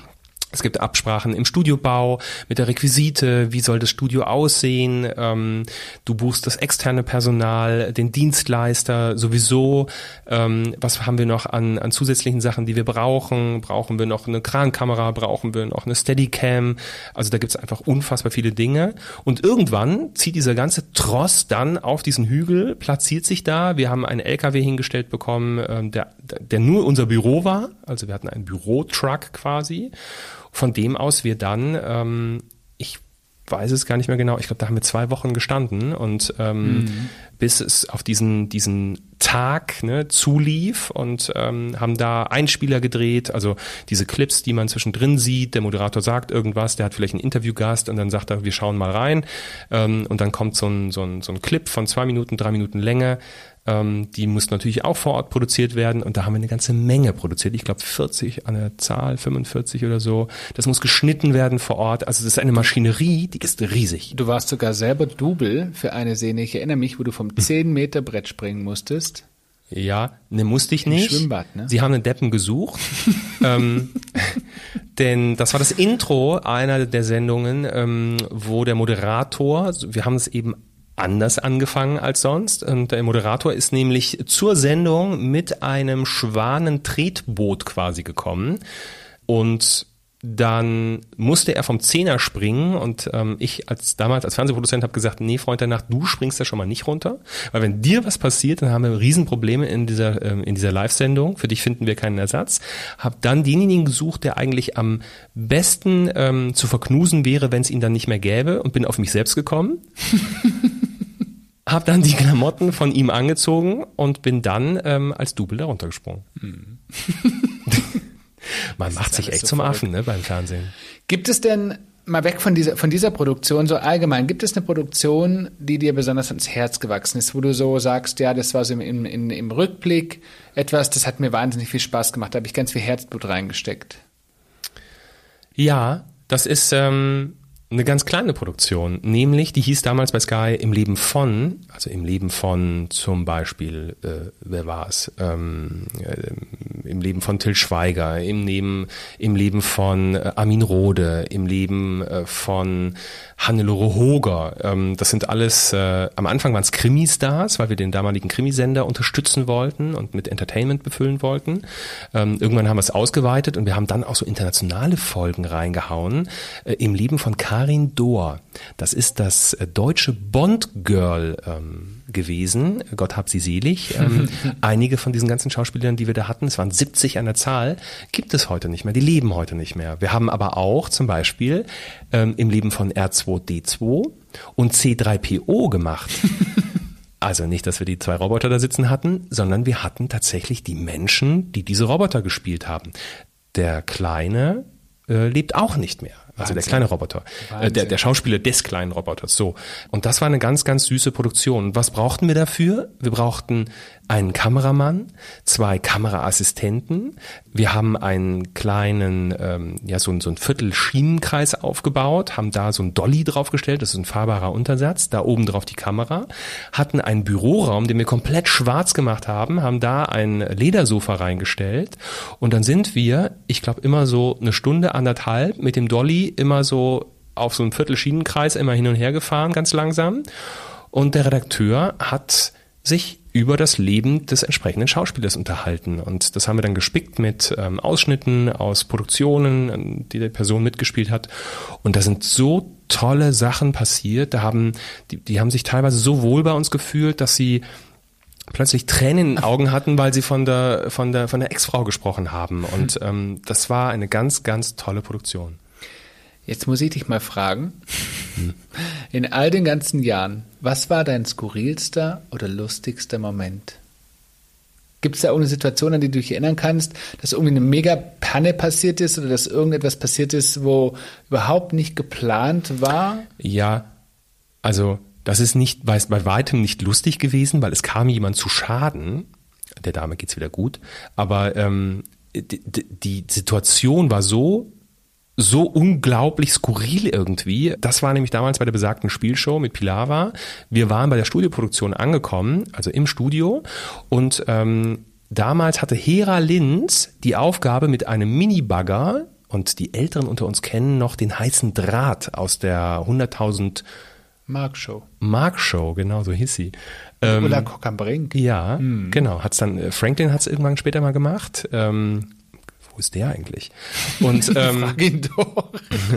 Es gibt Absprachen im Studiobau mit der Requisite, wie soll das Studio aussehen. Ähm, du buchst das externe Personal, den Dienstleister sowieso. Ähm, was haben wir noch an, an zusätzlichen Sachen, die wir brauchen? Brauchen wir noch eine Krankamera? Brauchen wir noch eine Steadicam? Also da gibt es einfach unfassbar viele Dinge. Und irgendwann zieht dieser ganze Tross dann auf diesen Hügel, platziert sich da. Wir haben einen LKW hingestellt bekommen, ähm, der, der nur unser Büro war. Also wir hatten einen Bürotruck quasi von dem aus wir dann, ähm, ich weiß es gar nicht mehr genau, ich glaube, da haben wir zwei Wochen gestanden und ähm, bis es auf diesen, diesen Tag ne, zulief und ähm, haben da Einspieler gedreht, also diese Clips, die man zwischendrin sieht, der Moderator sagt irgendwas, der hat vielleicht einen Interviewgast und dann sagt er, wir schauen mal rein ähm, und dann kommt so ein, so, ein, so ein Clip von zwei Minuten, drei Minuten Länge, ähm, die muss natürlich auch vor Ort produziert werden und da haben wir eine ganze Menge produziert. Ich glaube 40 an der Zahl, 45 oder so. Das muss geschnitten werden vor Ort. Also das ist eine Maschinerie, die ist riesig. Du warst sogar selber Double für eine Szene. Ich erinnere mich, wo du vom 10 Meter Brett springen musstest. Ja, ne musste ich nicht. Im Schwimmbad, ne? Sie haben einen Deppen gesucht. ähm, denn das war das Intro einer der Sendungen, ähm, wo der Moderator, wir haben es eben anders angefangen als sonst. Und der Moderator ist nämlich zur Sendung mit einem Schwanentretboot quasi gekommen. Und dann musste er vom Zehner springen und ähm, ich als damals als Fernsehproduzent habe gesagt, nee, Freund der Nacht, du springst da schon mal nicht runter, weil wenn dir was passiert, dann haben wir Riesenprobleme in dieser ähm, in dieser Live-Sendung. Für dich finden wir keinen Ersatz. Hab dann denjenigen gesucht, der eigentlich am besten ähm, zu verknusen wäre, wenn es ihn dann nicht mehr gäbe und bin auf mich selbst gekommen. hab dann die Klamotten von ihm angezogen und bin dann ähm, als Double darunter gesprungen. Hm. Man macht sich echt so zum verrückt. Affen ne, beim Fernsehen. Gibt es denn mal weg von dieser, von dieser Produktion, so allgemein, gibt es eine Produktion, die dir besonders ans Herz gewachsen ist, wo du so sagst, ja, das war so im, im, im Rückblick etwas, das hat mir wahnsinnig viel Spaß gemacht, da habe ich ganz viel Herzblut reingesteckt. Ja, das ist ähm, eine ganz kleine Produktion, nämlich, die hieß damals bei Sky im Leben von, also im Leben von zum Beispiel, äh, wer war es, ähm, äh, im Leben von Till Schweiger, im Leben, im Leben von äh, Armin Rohde, im Leben äh, von Hannelore Hoger. Ähm, das sind alles, äh, am Anfang waren es Krimi-Stars, weil wir den damaligen Krimisender unterstützen wollten und mit Entertainment befüllen wollten. Ähm, irgendwann haben wir es ausgeweitet und wir haben dann auch so internationale Folgen reingehauen, äh, im Leben von Karl Karin Dohr. Das ist das äh, deutsche Bond-Girl ähm, gewesen. Gott hab sie selig. Ähm, einige von diesen ganzen Schauspielern, die wir da hatten, es waren 70 an der Zahl, gibt es heute nicht mehr. Die leben heute nicht mehr. Wir haben aber auch zum Beispiel ähm, im Leben von R2D2 und C3PO gemacht. Also nicht, dass wir die zwei Roboter da sitzen hatten, sondern wir hatten tatsächlich die Menschen, die diese Roboter gespielt haben. Der Kleine äh, lebt auch nicht mehr. Also Wahnsinn. der kleine Roboter. Äh, der, der Schauspieler des kleinen Roboters. So. Und das war eine ganz, ganz süße Produktion. Was brauchten wir dafür? Wir brauchten einen Kameramann, zwei Kameraassistenten. Wir haben einen kleinen, ähm, ja, so, so ein Viertel Schienenkreis aufgebaut, haben da so ein Dolly draufgestellt, das ist ein fahrbarer Untersatz, da oben drauf die Kamera, hatten einen Büroraum, den wir komplett schwarz gemacht haben, haben da ein Ledersofa reingestellt und dann sind wir, ich glaube, immer so eine Stunde, anderthalb mit dem Dolly immer so auf so einem Viertel Schienenkreis immer hin und her gefahren, ganz langsam. Und der Redakteur hat sich über das Leben des entsprechenden Schauspielers unterhalten. Und das haben wir dann gespickt mit ähm, Ausschnitten aus Produktionen, die die Person mitgespielt hat. Und da sind so tolle Sachen passiert. Da haben, die, die haben sich teilweise so wohl bei uns gefühlt, dass sie plötzlich Tränen in den Augen hatten, weil sie von der, von der, von der Ex-Frau gesprochen haben. Und ähm, das war eine ganz, ganz tolle Produktion. Jetzt muss ich dich mal fragen, in all den ganzen Jahren, was war dein skurrilster oder lustigster Moment? Gibt es da irgendeine Situation, an die du dich erinnern kannst, dass irgendwie eine mega Panne passiert ist oder dass irgendetwas passiert ist, wo überhaupt nicht geplant war? Ja, also das ist nicht bei, bei weitem nicht lustig gewesen, weil es kam jemand zu Schaden. Der Dame geht's wieder gut, aber ähm, die, die Situation war so so unglaublich skurril irgendwie. Das war nämlich damals bei der besagten Spielshow mit Pilava. Wir waren bei der Studioproduktion angekommen, also im Studio und ähm, damals hatte Hera Linz die Aufgabe mit einem Mini-Bagger und die Älteren unter uns kennen noch den heißen Draht aus der 100.000 Mark Show. Mark Show, genau so hieß sie. Ähm, Oder Cock am Brink. Ja, mhm. genau. Hat's dann äh, Franklin hat's irgendwann später mal gemacht. Ähm, wo ist der eigentlich? Und, ähm, Frag ihn doch.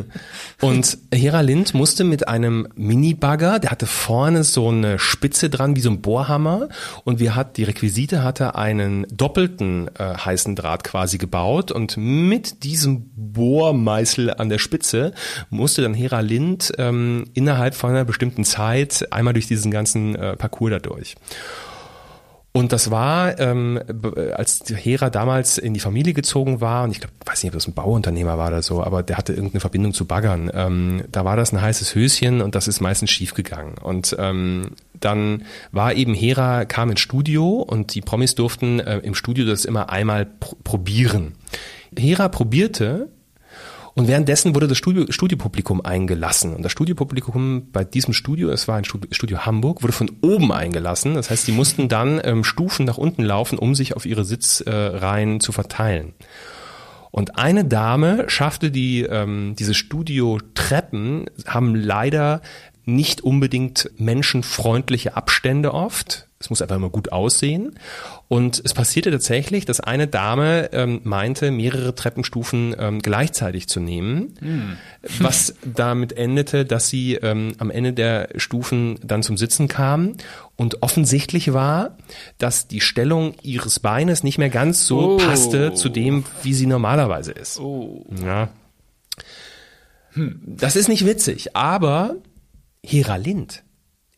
und Hera Lind musste mit einem Mini-Bagger, der hatte vorne so eine Spitze dran, wie so ein Bohrhammer. Und wir hat, die Requisite hatte einen doppelten äh, heißen Draht quasi gebaut. Und mit diesem Bohrmeißel an der Spitze musste dann Hera Lind ähm, innerhalb von einer bestimmten Zeit einmal durch diesen ganzen äh, Parcours dadurch. Und das war, ähm, als Hera damals in die Familie gezogen war, und ich glaube, weiß nicht, ob das ein Bauunternehmer war oder so, aber der hatte irgendeine Verbindung zu Baggern. Ähm, da war das ein heißes Höschen und das ist meistens schiefgegangen. Und ähm, dann war eben Hera, kam ins Studio und die Promis durften äh, im Studio das immer einmal pr probieren. Hera probierte und währenddessen wurde das Studio, Studiopublikum eingelassen. Und das Studiopublikum bei diesem Studio, es war ein Studio Hamburg, wurde von oben eingelassen. Das heißt, sie mussten dann ähm, Stufen nach unten laufen, um sich auf ihre Sitzreihen äh, zu verteilen. Und eine Dame schaffte die, ähm, diese Studiotreppen, haben leider nicht unbedingt menschenfreundliche Abstände oft. Es muss einfach immer gut aussehen. Und es passierte tatsächlich, dass eine Dame ähm, meinte, mehrere Treppenstufen ähm, gleichzeitig zu nehmen, mhm. was damit endete, dass sie ähm, am Ende der Stufen dann zum Sitzen kam und offensichtlich war, dass die Stellung ihres Beines nicht mehr ganz so oh. passte zu dem, wie sie normalerweise ist. Oh. Ja. Hm. Das ist nicht witzig, aber Hera Lind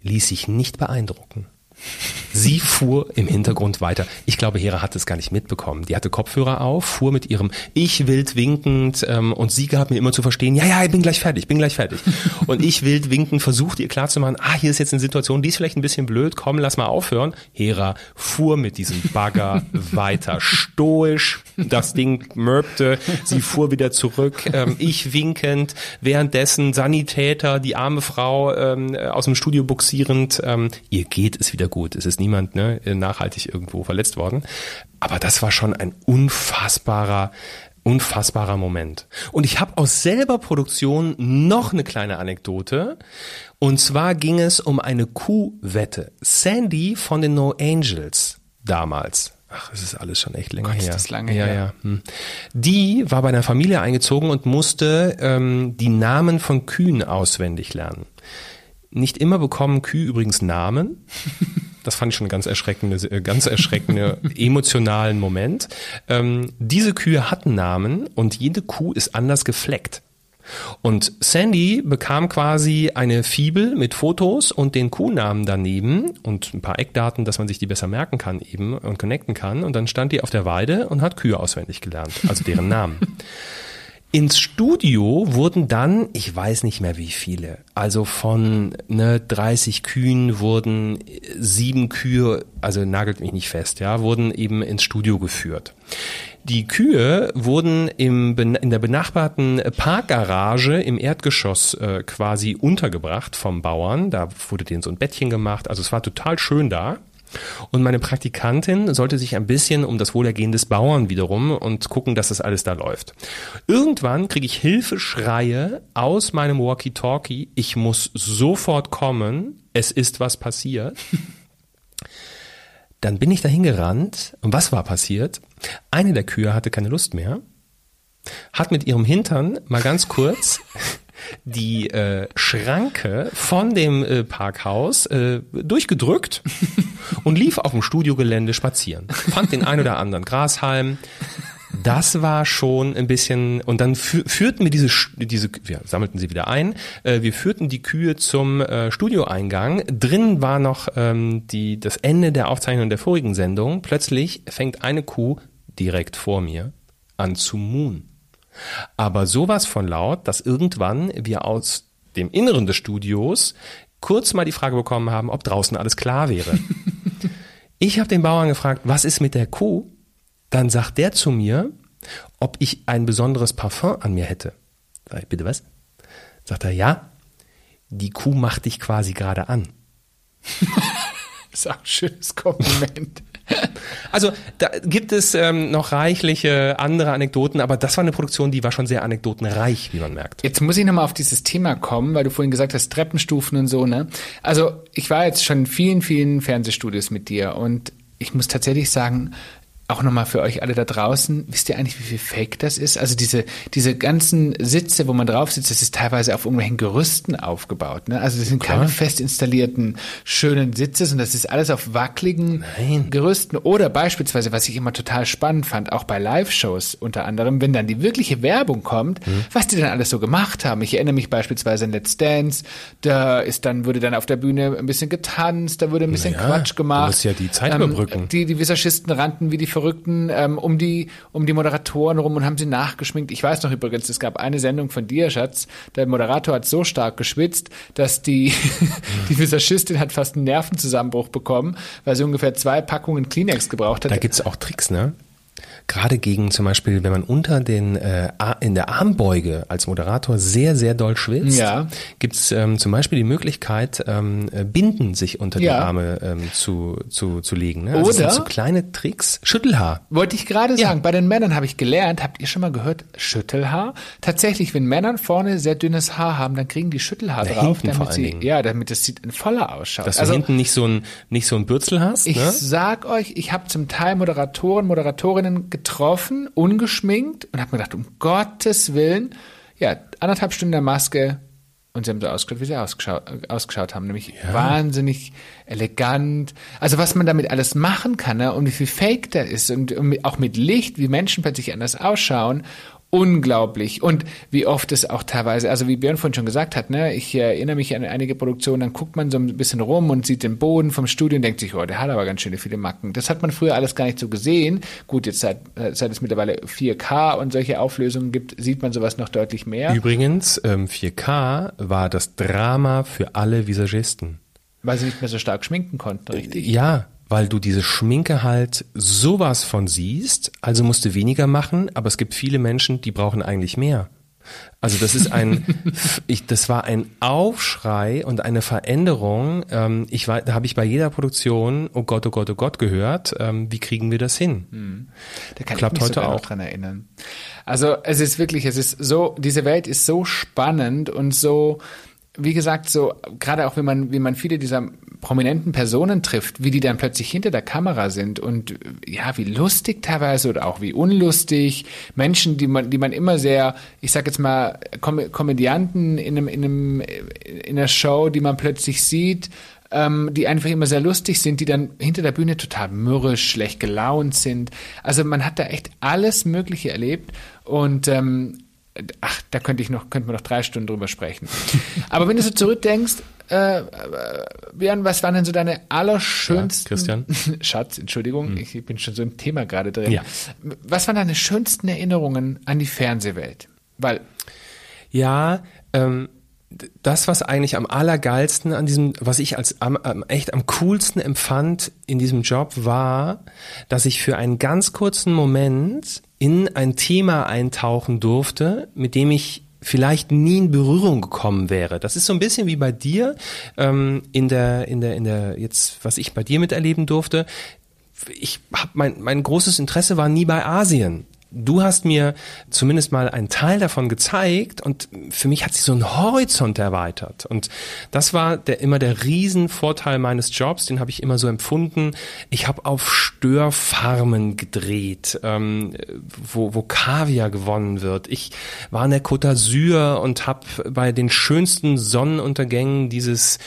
ließ sich nicht beeindrucken. Sie fuhr im Hintergrund weiter. Ich glaube, Hera hat es gar nicht mitbekommen. Die hatte Kopfhörer auf, fuhr mit ihrem Ich wild winkend ähm, und sie gab mir immer zu verstehen, ja, ja, ich bin gleich fertig, bin gleich fertig. Und ich wild winkend versuchte ihr klarzumachen, ah, hier ist jetzt eine Situation, die ist vielleicht ein bisschen blöd, komm, lass mal aufhören. Hera fuhr mit diesem Bagger weiter, stoisch, das Ding mörbte, sie fuhr wieder zurück, ähm, ich winkend, währenddessen Sanitäter, die arme Frau ähm, aus dem Studio buxierend, ähm, ihr geht es wieder gut. Es ist niemand ne, nachhaltig irgendwo verletzt worden. Aber das war schon ein unfassbarer unfassbarer Moment. Und ich habe aus selber Produktion noch eine kleine Anekdote. Und zwar ging es um eine Kuhwette. Sandy von den No Angels damals. Ach, es ist alles schon echt länger Gott, her. Ist das lange ja, her. Ja. Hm. Die war bei einer Familie eingezogen und musste ähm, die Namen von Kühen auswendig lernen. Nicht immer bekommen Kühe übrigens Namen. Das fand ich schon ganz erschreckende, äh, ganz erschreckende emotionalen Moment. Ähm, diese Kühe hatten Namen und jede Kuh ist anders gefleckt. Und Sandy bekam quasi eine Fibel mit Fotos und den Kuhnamen daneben und ein paar Eckdaten, dass man sich die besser merken kann eben und connecten kann. Und dann stand die auf der Weide und hat Kühe auswendig gelernt, also deren Namen. Ins Studio wurden dann, ich weiß nicht mehr wie viele, also von ne, 30 Kühen wurden sieben Kühe, also nagelt mich nicht fest, ja, wurden eben ins Studio geführt. Die Kühe wurden im, in der benachbarten Parkgarage im Erdgeschoss äh, quasi untergebracht vom Bauern. Da wurde denen so ein Bettchen gemacht. Also es war total schön da. Und meine Praktikantin sollte sich ein bisschen um das Wohlergehen des Bauern wiederum und gucken, dass das alles da läuft. Irgendwann kriege ich Hilfeschreie aus meinem Walkie-Talkie. Ich muss sofort kommen. Es ist was passiert. Dann bin ich dahin gerannt. Und was war passiert? Eine der Kühe hatte keine Lust mehr, hat mit ihrem Hintern mal ganz kurz die äh, Schranke von dem äh, Parkhaus äh, durchgedrückt und lief auf dem Studiogelände spazieren. Fand den ein oder anderen Grashalm. Das war schon ein bisschen, und dann fü führten wir diese, diese, wir sammelten sie wieder ein, äh, wir führten die Kühe zum äh, Studioeingang. Drin war noch ähm, die, das Ende der Aufzeichnung der vorigen Sendung. Plötzlich fängt eine Kuh direkt vor mir an zu muhen. Aber sowas von laut, dass irgendwann wir aus dem Inneren des Studios kurz mal die Frage bekommen haben, ob draußen alles klar wäre. ich habe den Bauern gefragt, was ist mit der Kuh? Dann sagt der zu mir, ob ich ein besonderes Parfum an mir hätte. Sag ich, bitte was? Sagt er, ja, die Kuh macht dich quasi gerade an. das ist auch ein schönes Kompliment. Also da gibt es ähm, noch reichliche andere Anekdoten, aber das war eine Produktion, die war schon sehr anekdotenreich, wie man merkt. Jetzt muss ich nochmal auf dieses Thema kommen, weil du vorhin gesagt hast, Treppenstufen und so, ne? Also ich war jetzt schon in vielen, vielen Fernsehstudios mit dir und ich muss tatsächlich sagen, auch nochmal für euch alle da draußen, wisst ihr eigentlich, wie viel Fake das ist? Also diese, diese ganzen Sitze, wo man drauf sitzt, das ist teilweise auf irgendwelchen Gerüsten aufgebaut. Ne? Also das sind Klar. keine fest installierten, schönen Sitze, sondern das ist alles auf wackeligen Nein. Gerüsten. Oder beispielsweise, was ich immer total spannend fand, auch bei Live-Shows unter anderem, wenn dann die wirkliche Werbung kommt, mhm. was die dann alles so gemacht haben. Ich erinnere mich beispielsweise an Let's Dance, da ist dann, wurde dann auf der Bühne ein bisschen getanzt, da wurde ein bisschen naja, Quatsch gemacht. Du musst ja die Zeit ähm, überbrücken. Die, die Visagisten rannten wie die Verrückten ähm, um die um die Moderatoren rum und haben sie nachgeschminkt. Ich weiß noch übrigens, es gab eine Sendung von dir, Schatz. Der Moderator hat so stark geschwitzt, dass die die Visagistin hat fast einen Nervenzusammenbruch bekommen, weil sie ungefähr zwei Packungen Kleenex gebraucht hat. Da gibt's auch Tricks, ne? Gerade gegen zum Beispiel, wenn man unter den äh, in der Armbeuge als Moderator sehr, sehr doll schwitzt, ja. gibt es ähm, zum Beispiel die Möglichkeit, ähm, äh, Binden sich unter ja. die Arme ähm, zu, zu, zu legen. Ne? Also Oder so kleine Tricks. Schüttelhaar. Wollte ich gerade sagen, ja. bei den Männern habe ich gelernt, habt ihr schon mal gehört, Schüttelhaar? Tatsächlich, wenn Männern vorne sehr dünnes Haar haben, dann kriegen die Schüttelhaar Na, drauf, damit sie, ja, damit es sieht voller ausschaut. Dass also, du hinten nicht so ein, nicht so ein Bürzel hast. Ich ne? sag euch, ich habe zum Teil Moderatoren, Moderatorinnen getroffen, ungeschminkt und habe mir gedacht, um Gottes Willen, ja, anderthalb Stunden der Maske und sie haben so ausgeschaut, wie sie ausgeschaut, ausgeschaut haben, nämlich ja. wahnsinnig elegant. Also was man damit alles machen kann ne? und wie viel Fake da ist und, und auch mit Licht, wie Menschen plötzlich anders ausschauen unglaublich. Und wie oft es auch teilweise, also wie Björn vorhin schon gesagt hat, ne, ich erinnere mich an einige Produktionen, dann guckt man so ein bisschen rum und sieht den Boden vom Studio und denkt sich, oh, der hat aber ganz schöne viele Macken. Das hat man früher alles gar nicht so gesehen. Gut, jetzt seit, seit es mittlerweile 4K und solche Auflösungen gibt, sieht man sowas noch deutlich mehr. Übrigens, ähm, 4K war das Drama für alle Visagisten. Weil sie nicht mehr so stark schminken konnten, richtig? Ja, weil du diese Schminke halt sowas von siehst, also musst du weniger machen, aber es gibt viele Menschen, die brauchen eigentlich mehr. Also das ist ein, ich, das war ein Aufschrei und eine Veränderung. Ähm, ich war, da habe ich bei jeder Produktion, oh Gott, oh Gott, oh Gott gehört. Ähm, wie kriegen wir das hin? Hm. Da kann Klappt ich mich heute auch dran erinnern. Also es ist wirklich, es ist so, diese Welt ist so spannend und so wie gesagt, so gerade auch wenn man, wie man viele dieser prominenten Personen trifft, wie die dann plötzlich hinter der Kamera sind und ja, wie lustig teilweise oder auch wie unlustig Menschen, die man, die man immer sehr, ich sag jetzt mal, Kom Komödianten in einem, in einem, in einer Show, die man plötzlich sieht, ähm, die einfach immer sehr lustig sind, die dann hinter der Bühne total mürrisch, schlecht gelaunt sind. Also man hat da echt alles Mögliche erlebt und ähm, ach, da könnte ich noch, könnte man noch drei Stunden drüber sprechen. Aber wenn du so zurückdenkst, äh, äh, Björn, was waren denn so deine allerschönsten, ja, Christian? Schatz, Entschuldigung, hm. ich bin schon so im Thema gerade drin. Ja. Was waren deine schönsten Erinnerungen an die Fernsehwelt? Weil ja, ähm, das, was eigentlich am allergeilsten an diesem, was ich als am, am, echt am coolsten empfand in diesem Job, war, dass ich für einen ganz kurzen Moment in ein Thema eintauchen durfte, mit dem ich vielleicht nie in Berührung gekommen wäre. Das ist so ein bisschen wie bei dir ähm, in der in der in der jetzt was ich bei dir miterleben durfte. Ich habe mein mein großes Interesse war nie bei Asien du hast mir zumindest mal einen Teil davon gezeigt und für mich hat sich so ein Horizont erweitert. Und das war der, immer der Riesenvorteil meines Jobs, den habe ich immer so empfunden. Ich habe auf Störfarmen gedreht, ähm, wo, wo Kaviar gewonnen wird. Ich war in der Côte d'Azur und habe bei den schönsten Sonnenuntergängen dieses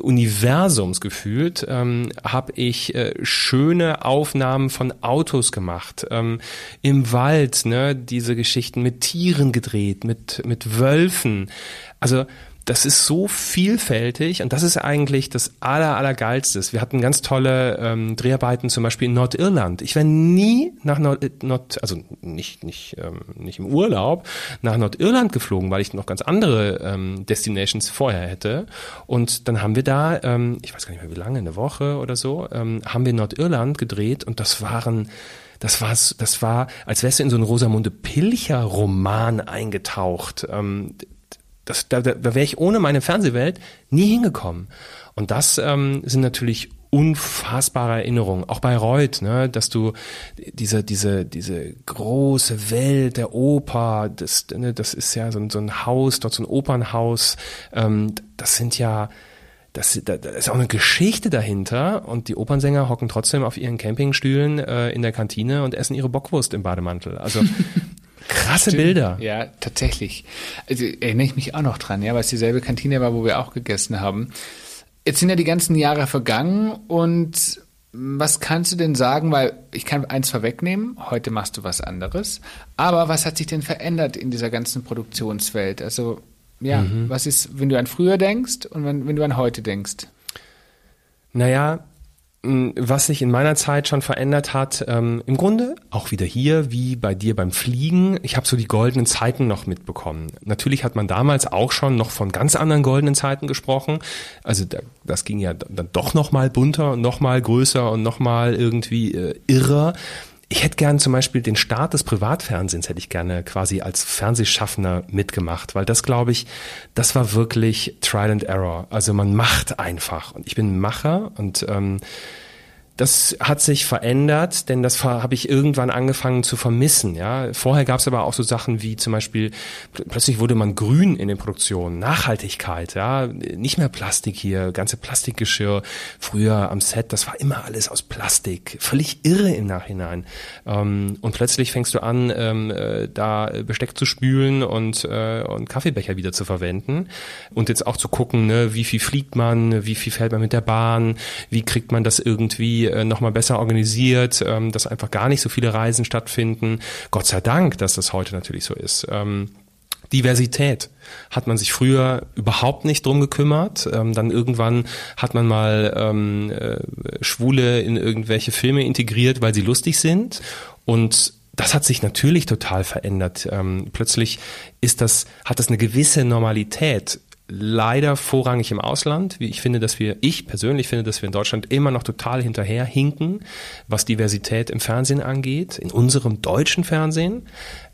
Universums gefühlt, ähm, habe ich äh, schöne Aufnahmen von Autos gemacht. Ähm, Im Wald ne, diese Geschichten mit Tieren gedreht, mit, mit Wölfen. Also, das ist so vielfältig und das ist eigentlich das aller, allergeilste. Wir hatten ganz tolle ähm, Dreharbeiten zum Beispiel in Nordirland. Ich wäre nie nach Nord, Nord also nicht, nicht, ähm, nicht im Urlaub, nach Nordirland geflogen, weil ich noch ganz andere ähm, Destinations vorher hätte. Und dann haben wir da, ähm, ich weiß gar nicht mehr wie lange, eine Woche oder so, ähm, haben wir Nordirland gedreht und das waren das war, das war, als wärst du in so einen Rosamunde Pilcher-Roman eingetaucht. Ähm, das, da, da wäre ich ohne meine Fernsehwelt nie hingekommen. Und das ähm, sind natürlich unfassbare Erinnerungen, auch bei Reut, ne, dass du diese, diese, diese große Welt der Oper, das, ne, das ist ja so ein, so ein Haus, dort so ein Opernhaus, ähm, das sind ja, das, da, da ist auch eine Geschichte dahinter und die Opernsänger hocken trotzdem auf ihren Campingstühlen äh, in der Kantine und essen ihre Bockwurst im Bademantel. Also krasse Stimmt. Bilder. Ja, tatsächlich. Also erinnere ich mich auch noch dran, ja, weil es dieselbe Kantine war, wo wir auch gegessen haben. Jetzt sind ja die ganzen Jahre vergangen und was kannst du denn sagen? Weil ich kann eins vorwegnehmen, heute machst du was anderes. Aber was hat sich denn verändert in dieser ganzen Produktionswelt? Also, ja, mhm. was ist, wenn du an früher denkst und wenn, wenn du an heute denkst? Naja, was sich in meiner Zeit schon verändert hat, ähm, im Grunde auch wieder hier, wie bei dir beim Fliegen. Ich habe so die goldenen Zeiten noch mitbekommen. Natürlich hat man damals auch schon noch von ganz anderen goldenen Zeiten gesprochen. Also da, das ging ja dann doch noch mal bunter und noch mal größer und noch mal irgendwie äh, irrer. Ich hätte gern zum Beispiel den Start des Privatfernsehens hätte ich gerne quasi als Fernsehschaffender mitgemacht, weil das glaube ich, das war wirklich Trial and Error. Also man macht einfach und ich bin Macher und ähm, das hat sich verändert, denn das habe ich irgendwann angefangen zu vermissen. Ja, vorher gab es aber auch so Sachen wie zum Beispiel plötzlich wurde man grün in den Produktionen, Nachhaltigkeit. Ja, nicht mehr Plastik hier, ganze Plastikgeschirr. Früher am Set, das war immer alles aus Plastik, völlig irre im Nachhinein. Ähm, und plötzlich fängst du an, ähm, äh, da Besteck zu spülen und äh, und Kaffeebecher wieder zu verwenden und jetzt auch zu gucken, ne, wie viel fliegt man, wie viel fährt man mit der Bahn, wie kriegt man das irgendwie äh, nochmal besser organisiert, ähm, dass einfach gar nicht so viele Reisen stattfinden. Gott sei Dank, dass das heute natürlich so ist. Ähm, Diversität hat man sich früher überhaupt nicht drum gekümmert. Ähm, dann irgendwann hat man mal ähm, äh, Schwule in irgendwelche Filme integriert, weil sie lustig sind. Und das hat sich natürlich total verändert. Ähm, plötzlich ist das, hat das eine gewisse Normalität leider vorrangig im Ausland. Wie ich finde, dass wir, ich persönlich finde, dass wir in Deutschland immer noch total hinterher hinken, was Diversität im Fernsehen angeht, in unserem deutschen Fernsehen.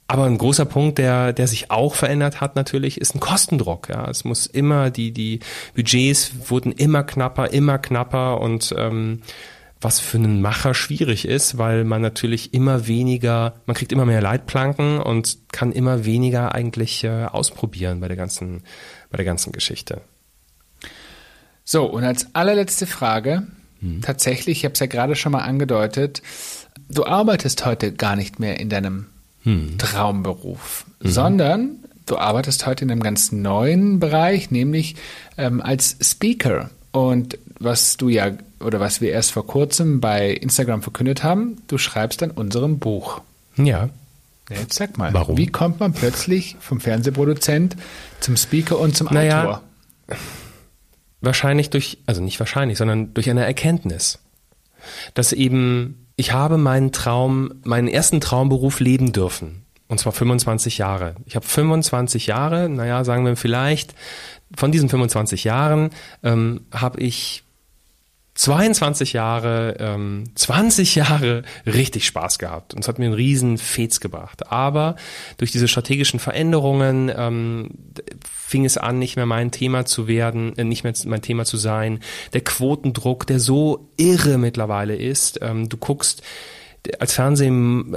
Aber ein großer Punkt, der, der sich auch verändert hat natürlich, ist ein Kostendruck. Ja, es muss immer die die Budgets wurden immer knapper, immer knapper und ähm, was für einen Macher schwierig ist, weil man natürlich immer weniger, man kriegt immer mehr Leitplanken und kann immer weniger eigentlich äh, ausprobieren bei der ganzen bei der ganzen Geschichte. So, und als allerletzte Frage, hm. tatsächlich, ich habe es ja gerade schon mal angedeutet, du arbeitest heute gar nicht mehr in deinem hm. Traumberuf, mhm. sondern du arbeitest heute in einem ganz neuen Bereich, nämlich ähm, als Speaker. Und was du ja, oder was wir erst vor kurzem bei Instagram verkündet haben, du schreibst an unserem Buch. Ja. Jetzt sag mal, Warum? wie kommt man plötzlich vom Fernsehproduzent zum Speaker und zum naja, Autor? Wahrscheinlich durch, also nicht wahrscheinlich, sondern durch eine Erkenntnis. Dass eben, ich habe meinen Traum, meinen ersten Traumberuf leben dürfen. Und zwar 25 Jahre. Ich habe 25 Jahre, naja, sagen wir vielleicht, von diesen 25 Jahren ähm, habe ich 22 Jahre, ähm, 20 Jahre richtig Spaß gehabt und es hat mir einen riesen Fets gebracht. Aber durch diese strategischen Veränderungen ähm, fing es an, nicht mehr mein Thema zu werden, äh, nicht mehr mein Thema zu sein. Der Quotendruck, der so irre mittlerweile ist. Ähm, du guckst als Fernseh,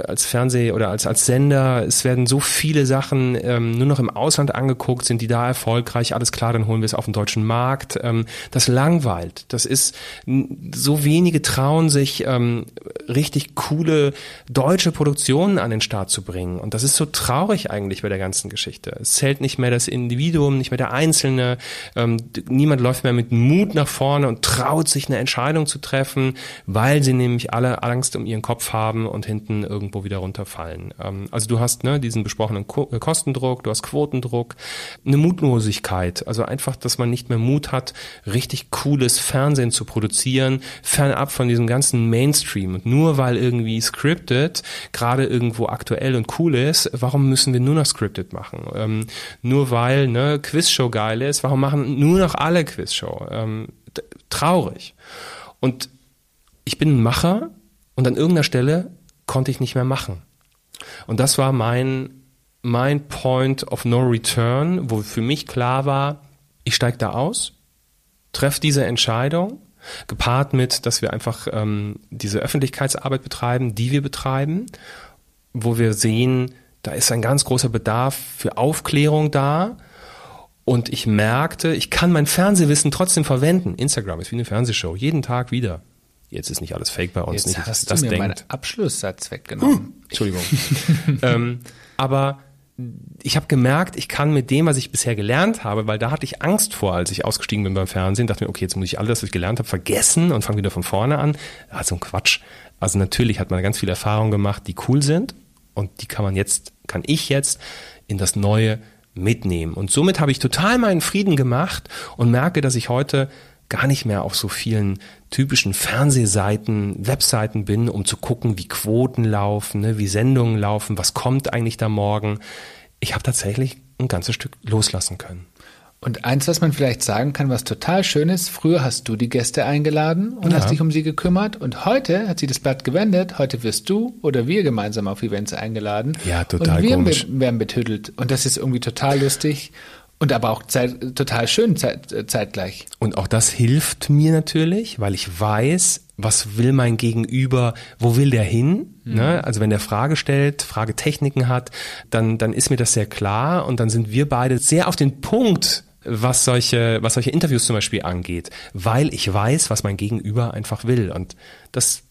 als Fernseh oder als als Sender, es werden so viele Sachen ähm, nur noch im Ausland angeguckt, sind die da erfolgreich, alles klar, dann holen wir es auf den deutschen Markt. Ähm, das langweilt. Das ist so wenige trauen sich ähm, richtig coole deutsche Produktionen an den Start zu bringen. Und das ist so traurig eigentlich bei der ganzen Geschichte. Es zählt nicht mehr das Individuum, nicht mehr der Einzelne. Ähm, niemand läuft mehr mit Mut nach vorne und traut sich eine Entscheidung zu treffen, weil sie nämlich alle Angst um ihren Kopf haben und hinten irgendwo wieder runterfallen. Ähm, also du hast ne, diesen besprochenen Ko äh, Kostendruck, du hast Quotendruck, eine Mutlosigkeit, also einfach, dass man nicht mehr Mut hat, richtig cooles Fernsehen zu produzieren, fernab von diesem ganzen Mainstream. Und nur weil irgendwie scripted gerade irgendwo aktuell und cool ist, warum müssen wir nur noch scripted machen? Ähm, nur weil ne, Quizshow geil ist, warum machen nur noch alle Quizshow? Ähm, traurig. Und ich bin ein Macher und an irgendeiner Stelle konnte ich nicht mehr machen. Und das war mein, mein Point of No Return, wo für mich klar war, ich steige da aus, treffe diese Entscheidung, gepaart mit, dass wir einfach ähm, diese Öffentlichkeitsarbeit betreiben, die wir betreiben, wo wir sehen, da ist ein ganz großer Bedarf für Aufklärung da Und ich merkte, ich kann mein Fernsehwissen trotzdem verwenden. Instagram ist wie eine Fernsehshow, jeden Tag wieder. Jetzt ist nicht alles fake bei uns. Jetzt nicht, hast das du mir denkt. meinen Abschlusssatz weggenommen. Entschuldigung. ähm, aber ich habe gemerkt, ich kann mit dem, was ich bisher gelernt habe, weil da hatte ich Angst vor, als ich ausgestiegen bin beim Fernsehen, dachte mir, okay, jetzt muss ich alles, was ich gelernt habe, vergessen und fange wieder von vorne an. Ah, so ein Quatsch. Also natürlich hat man ganz viele Erfahrungen gemacht, die cool sind und die kann man jetzt, kann ich jetzt in das Neue mitnehmen. Und somit habe ich total meinen Frieden gemacht und merke, dass ich heute gar nicht mehr auf so vielen typischen Fernsehseiten, Webseiten bin, um zu gucken, wie Quoten laufen, ne, wie Sendungen laufen, was kommt eigentlich da morgen. Ich habe tatsächlich ein ganzes Stück loslassen können. Und eins, was man vielleicht sagen kann, was total schön ist, früher hast du die Gäste eingeladen und Ja. hast dich um sie gekümmert und heute hat sie das Blatt gewendet, heute wirst du oder wir gemeinsam auf Events eingeladen. Ja, total Und wir komisch. werden betüdelt und das ist irgendwie total lustig und aber auch zeit, total schön zeit, zeitgleich. Und auch das hilft mir natürlich, weil ich weiß, was will mein Gegenüber, wo will der hin? Ne? Also wenn der Frage stellt, Fragetechniken hat, dann, dann ist mir das sehr klar und dann sind wir beide sehr auf den Punkt, was solche, was solche Interviews zum Beispiel angeht, weil ich weiß, was mein Gegenüber einfach will. Und das,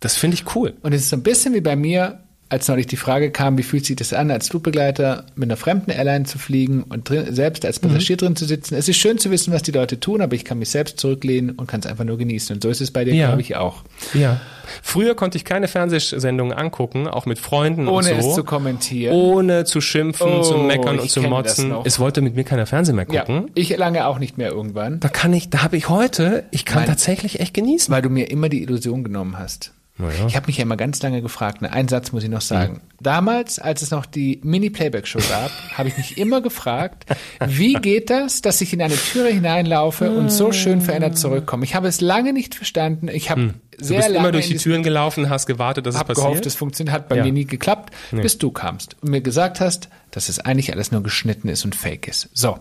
das finde ich cool. Und es ist so ein bisschen wie bei mir, als neulich die Frage kam, wie fühlt sich das an, als Flugbegleiter mit einer fremden Airline zu fliegen und drin, selbst als Passagier drin zu sitzen. Es ist schön zu wissen, was die Leute tun, aber ich kann mich selbst zurücklehnen und kann es einfach nur genießen. Und so ist es bei dir, Ja. glaube ich, auch. Ja. Früher konnte ich keine Fernsehsendungen angucken, auch mit Freunden Ohne und so. es zu kommentieren. ohne zu schimpfen, Oh, zu meckern und zu motzen. Es wollte mit mir keiner Fernsehen mehr Ja, gucken. ich lange auch nicht mehr irgendwann, Da kann ich, da habe ich heute, ich kann Nein. tatsächlich echt genießen. weil du mir immer die Illusion genommen hast. Na ja. Ich habe mich ja immer ganz lange gefragt, ne, einen Satz muss ich noch sagen. Damals, als es noch die Mini-Playback-Show gab, habe ich mich immer gefragt, wie geht das, dass ich in eine Türe hineinlaufe und so schön verändert zurückkomme? Ich habe es lange nicht verstanden. Ich habe Du sehr bist lange immer durch die Türen gelaufen, hast gewartet, dass es hab gehofft, passiert. es funktioniert, hat bei Ja. mir nie geklappt, bis du kamst und mir gesagt hast, dass es eigentlich alles nur geschnitten ist und fake ist. So.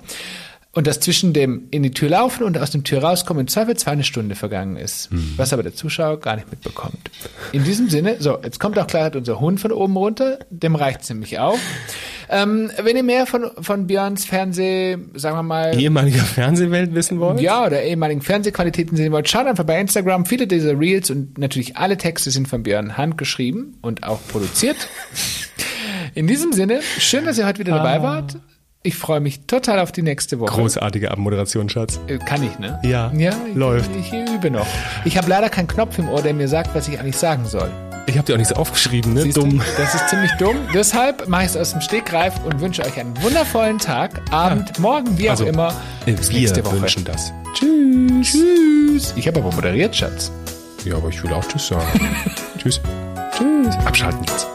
Und dass zwischen dem in die Tür laufen und aus dem Tür rauskommen im Zweifel zwei eine Stunde vergangen ist, Mhm. was aber der Zuschauer gar nicht mitbekommt. In diesem Sinne, so, jetzt kommt auch Klarheit unser Hund von oben runter, dem reicht's nämlich auch. Ähm, wenn ihr mehr von, von Björns Fernseh, sagen wir mal, ehemaliger Fernsehwelt wissen wollt? ja, oder ehemaligen Fernsehqualitäten sehen wollt, schaut einfach bei Instagram. Viele dieser Reels und natürlich alle Texte sind von Björn handgeschrieben und auch produziert. In diesem Sinne, schön, dass ihr heute wieder dabei wart. Ich freue mich total auf die nächste Woche. Großartige Abmoderation, Schatz. Äh, Kann ich, ne? Ja, ja ich, läuft. Ich übe noch. Ich habe leider keinen Knopf im Ohr, der mir sagt, was ich eigentlich sagen soll. Ich habe dir auch nichts aufgeschrieben, ne? Siehst du? Dumm. Das ist ziemlich dumm. Deshalb mache ich es aus dem Stegreif und wünsche euch einen wundervollen Tag, Abend, morgen, wie auch Also, immer. äh, Bis wir nächste Woche. wünschen das. Tschüss. Tschüss. Ich habe aber moderiert, Schatz. Ja, aber ich will auch Tschüss sagen. tschüss. Tschüss. Abschalten jetzt.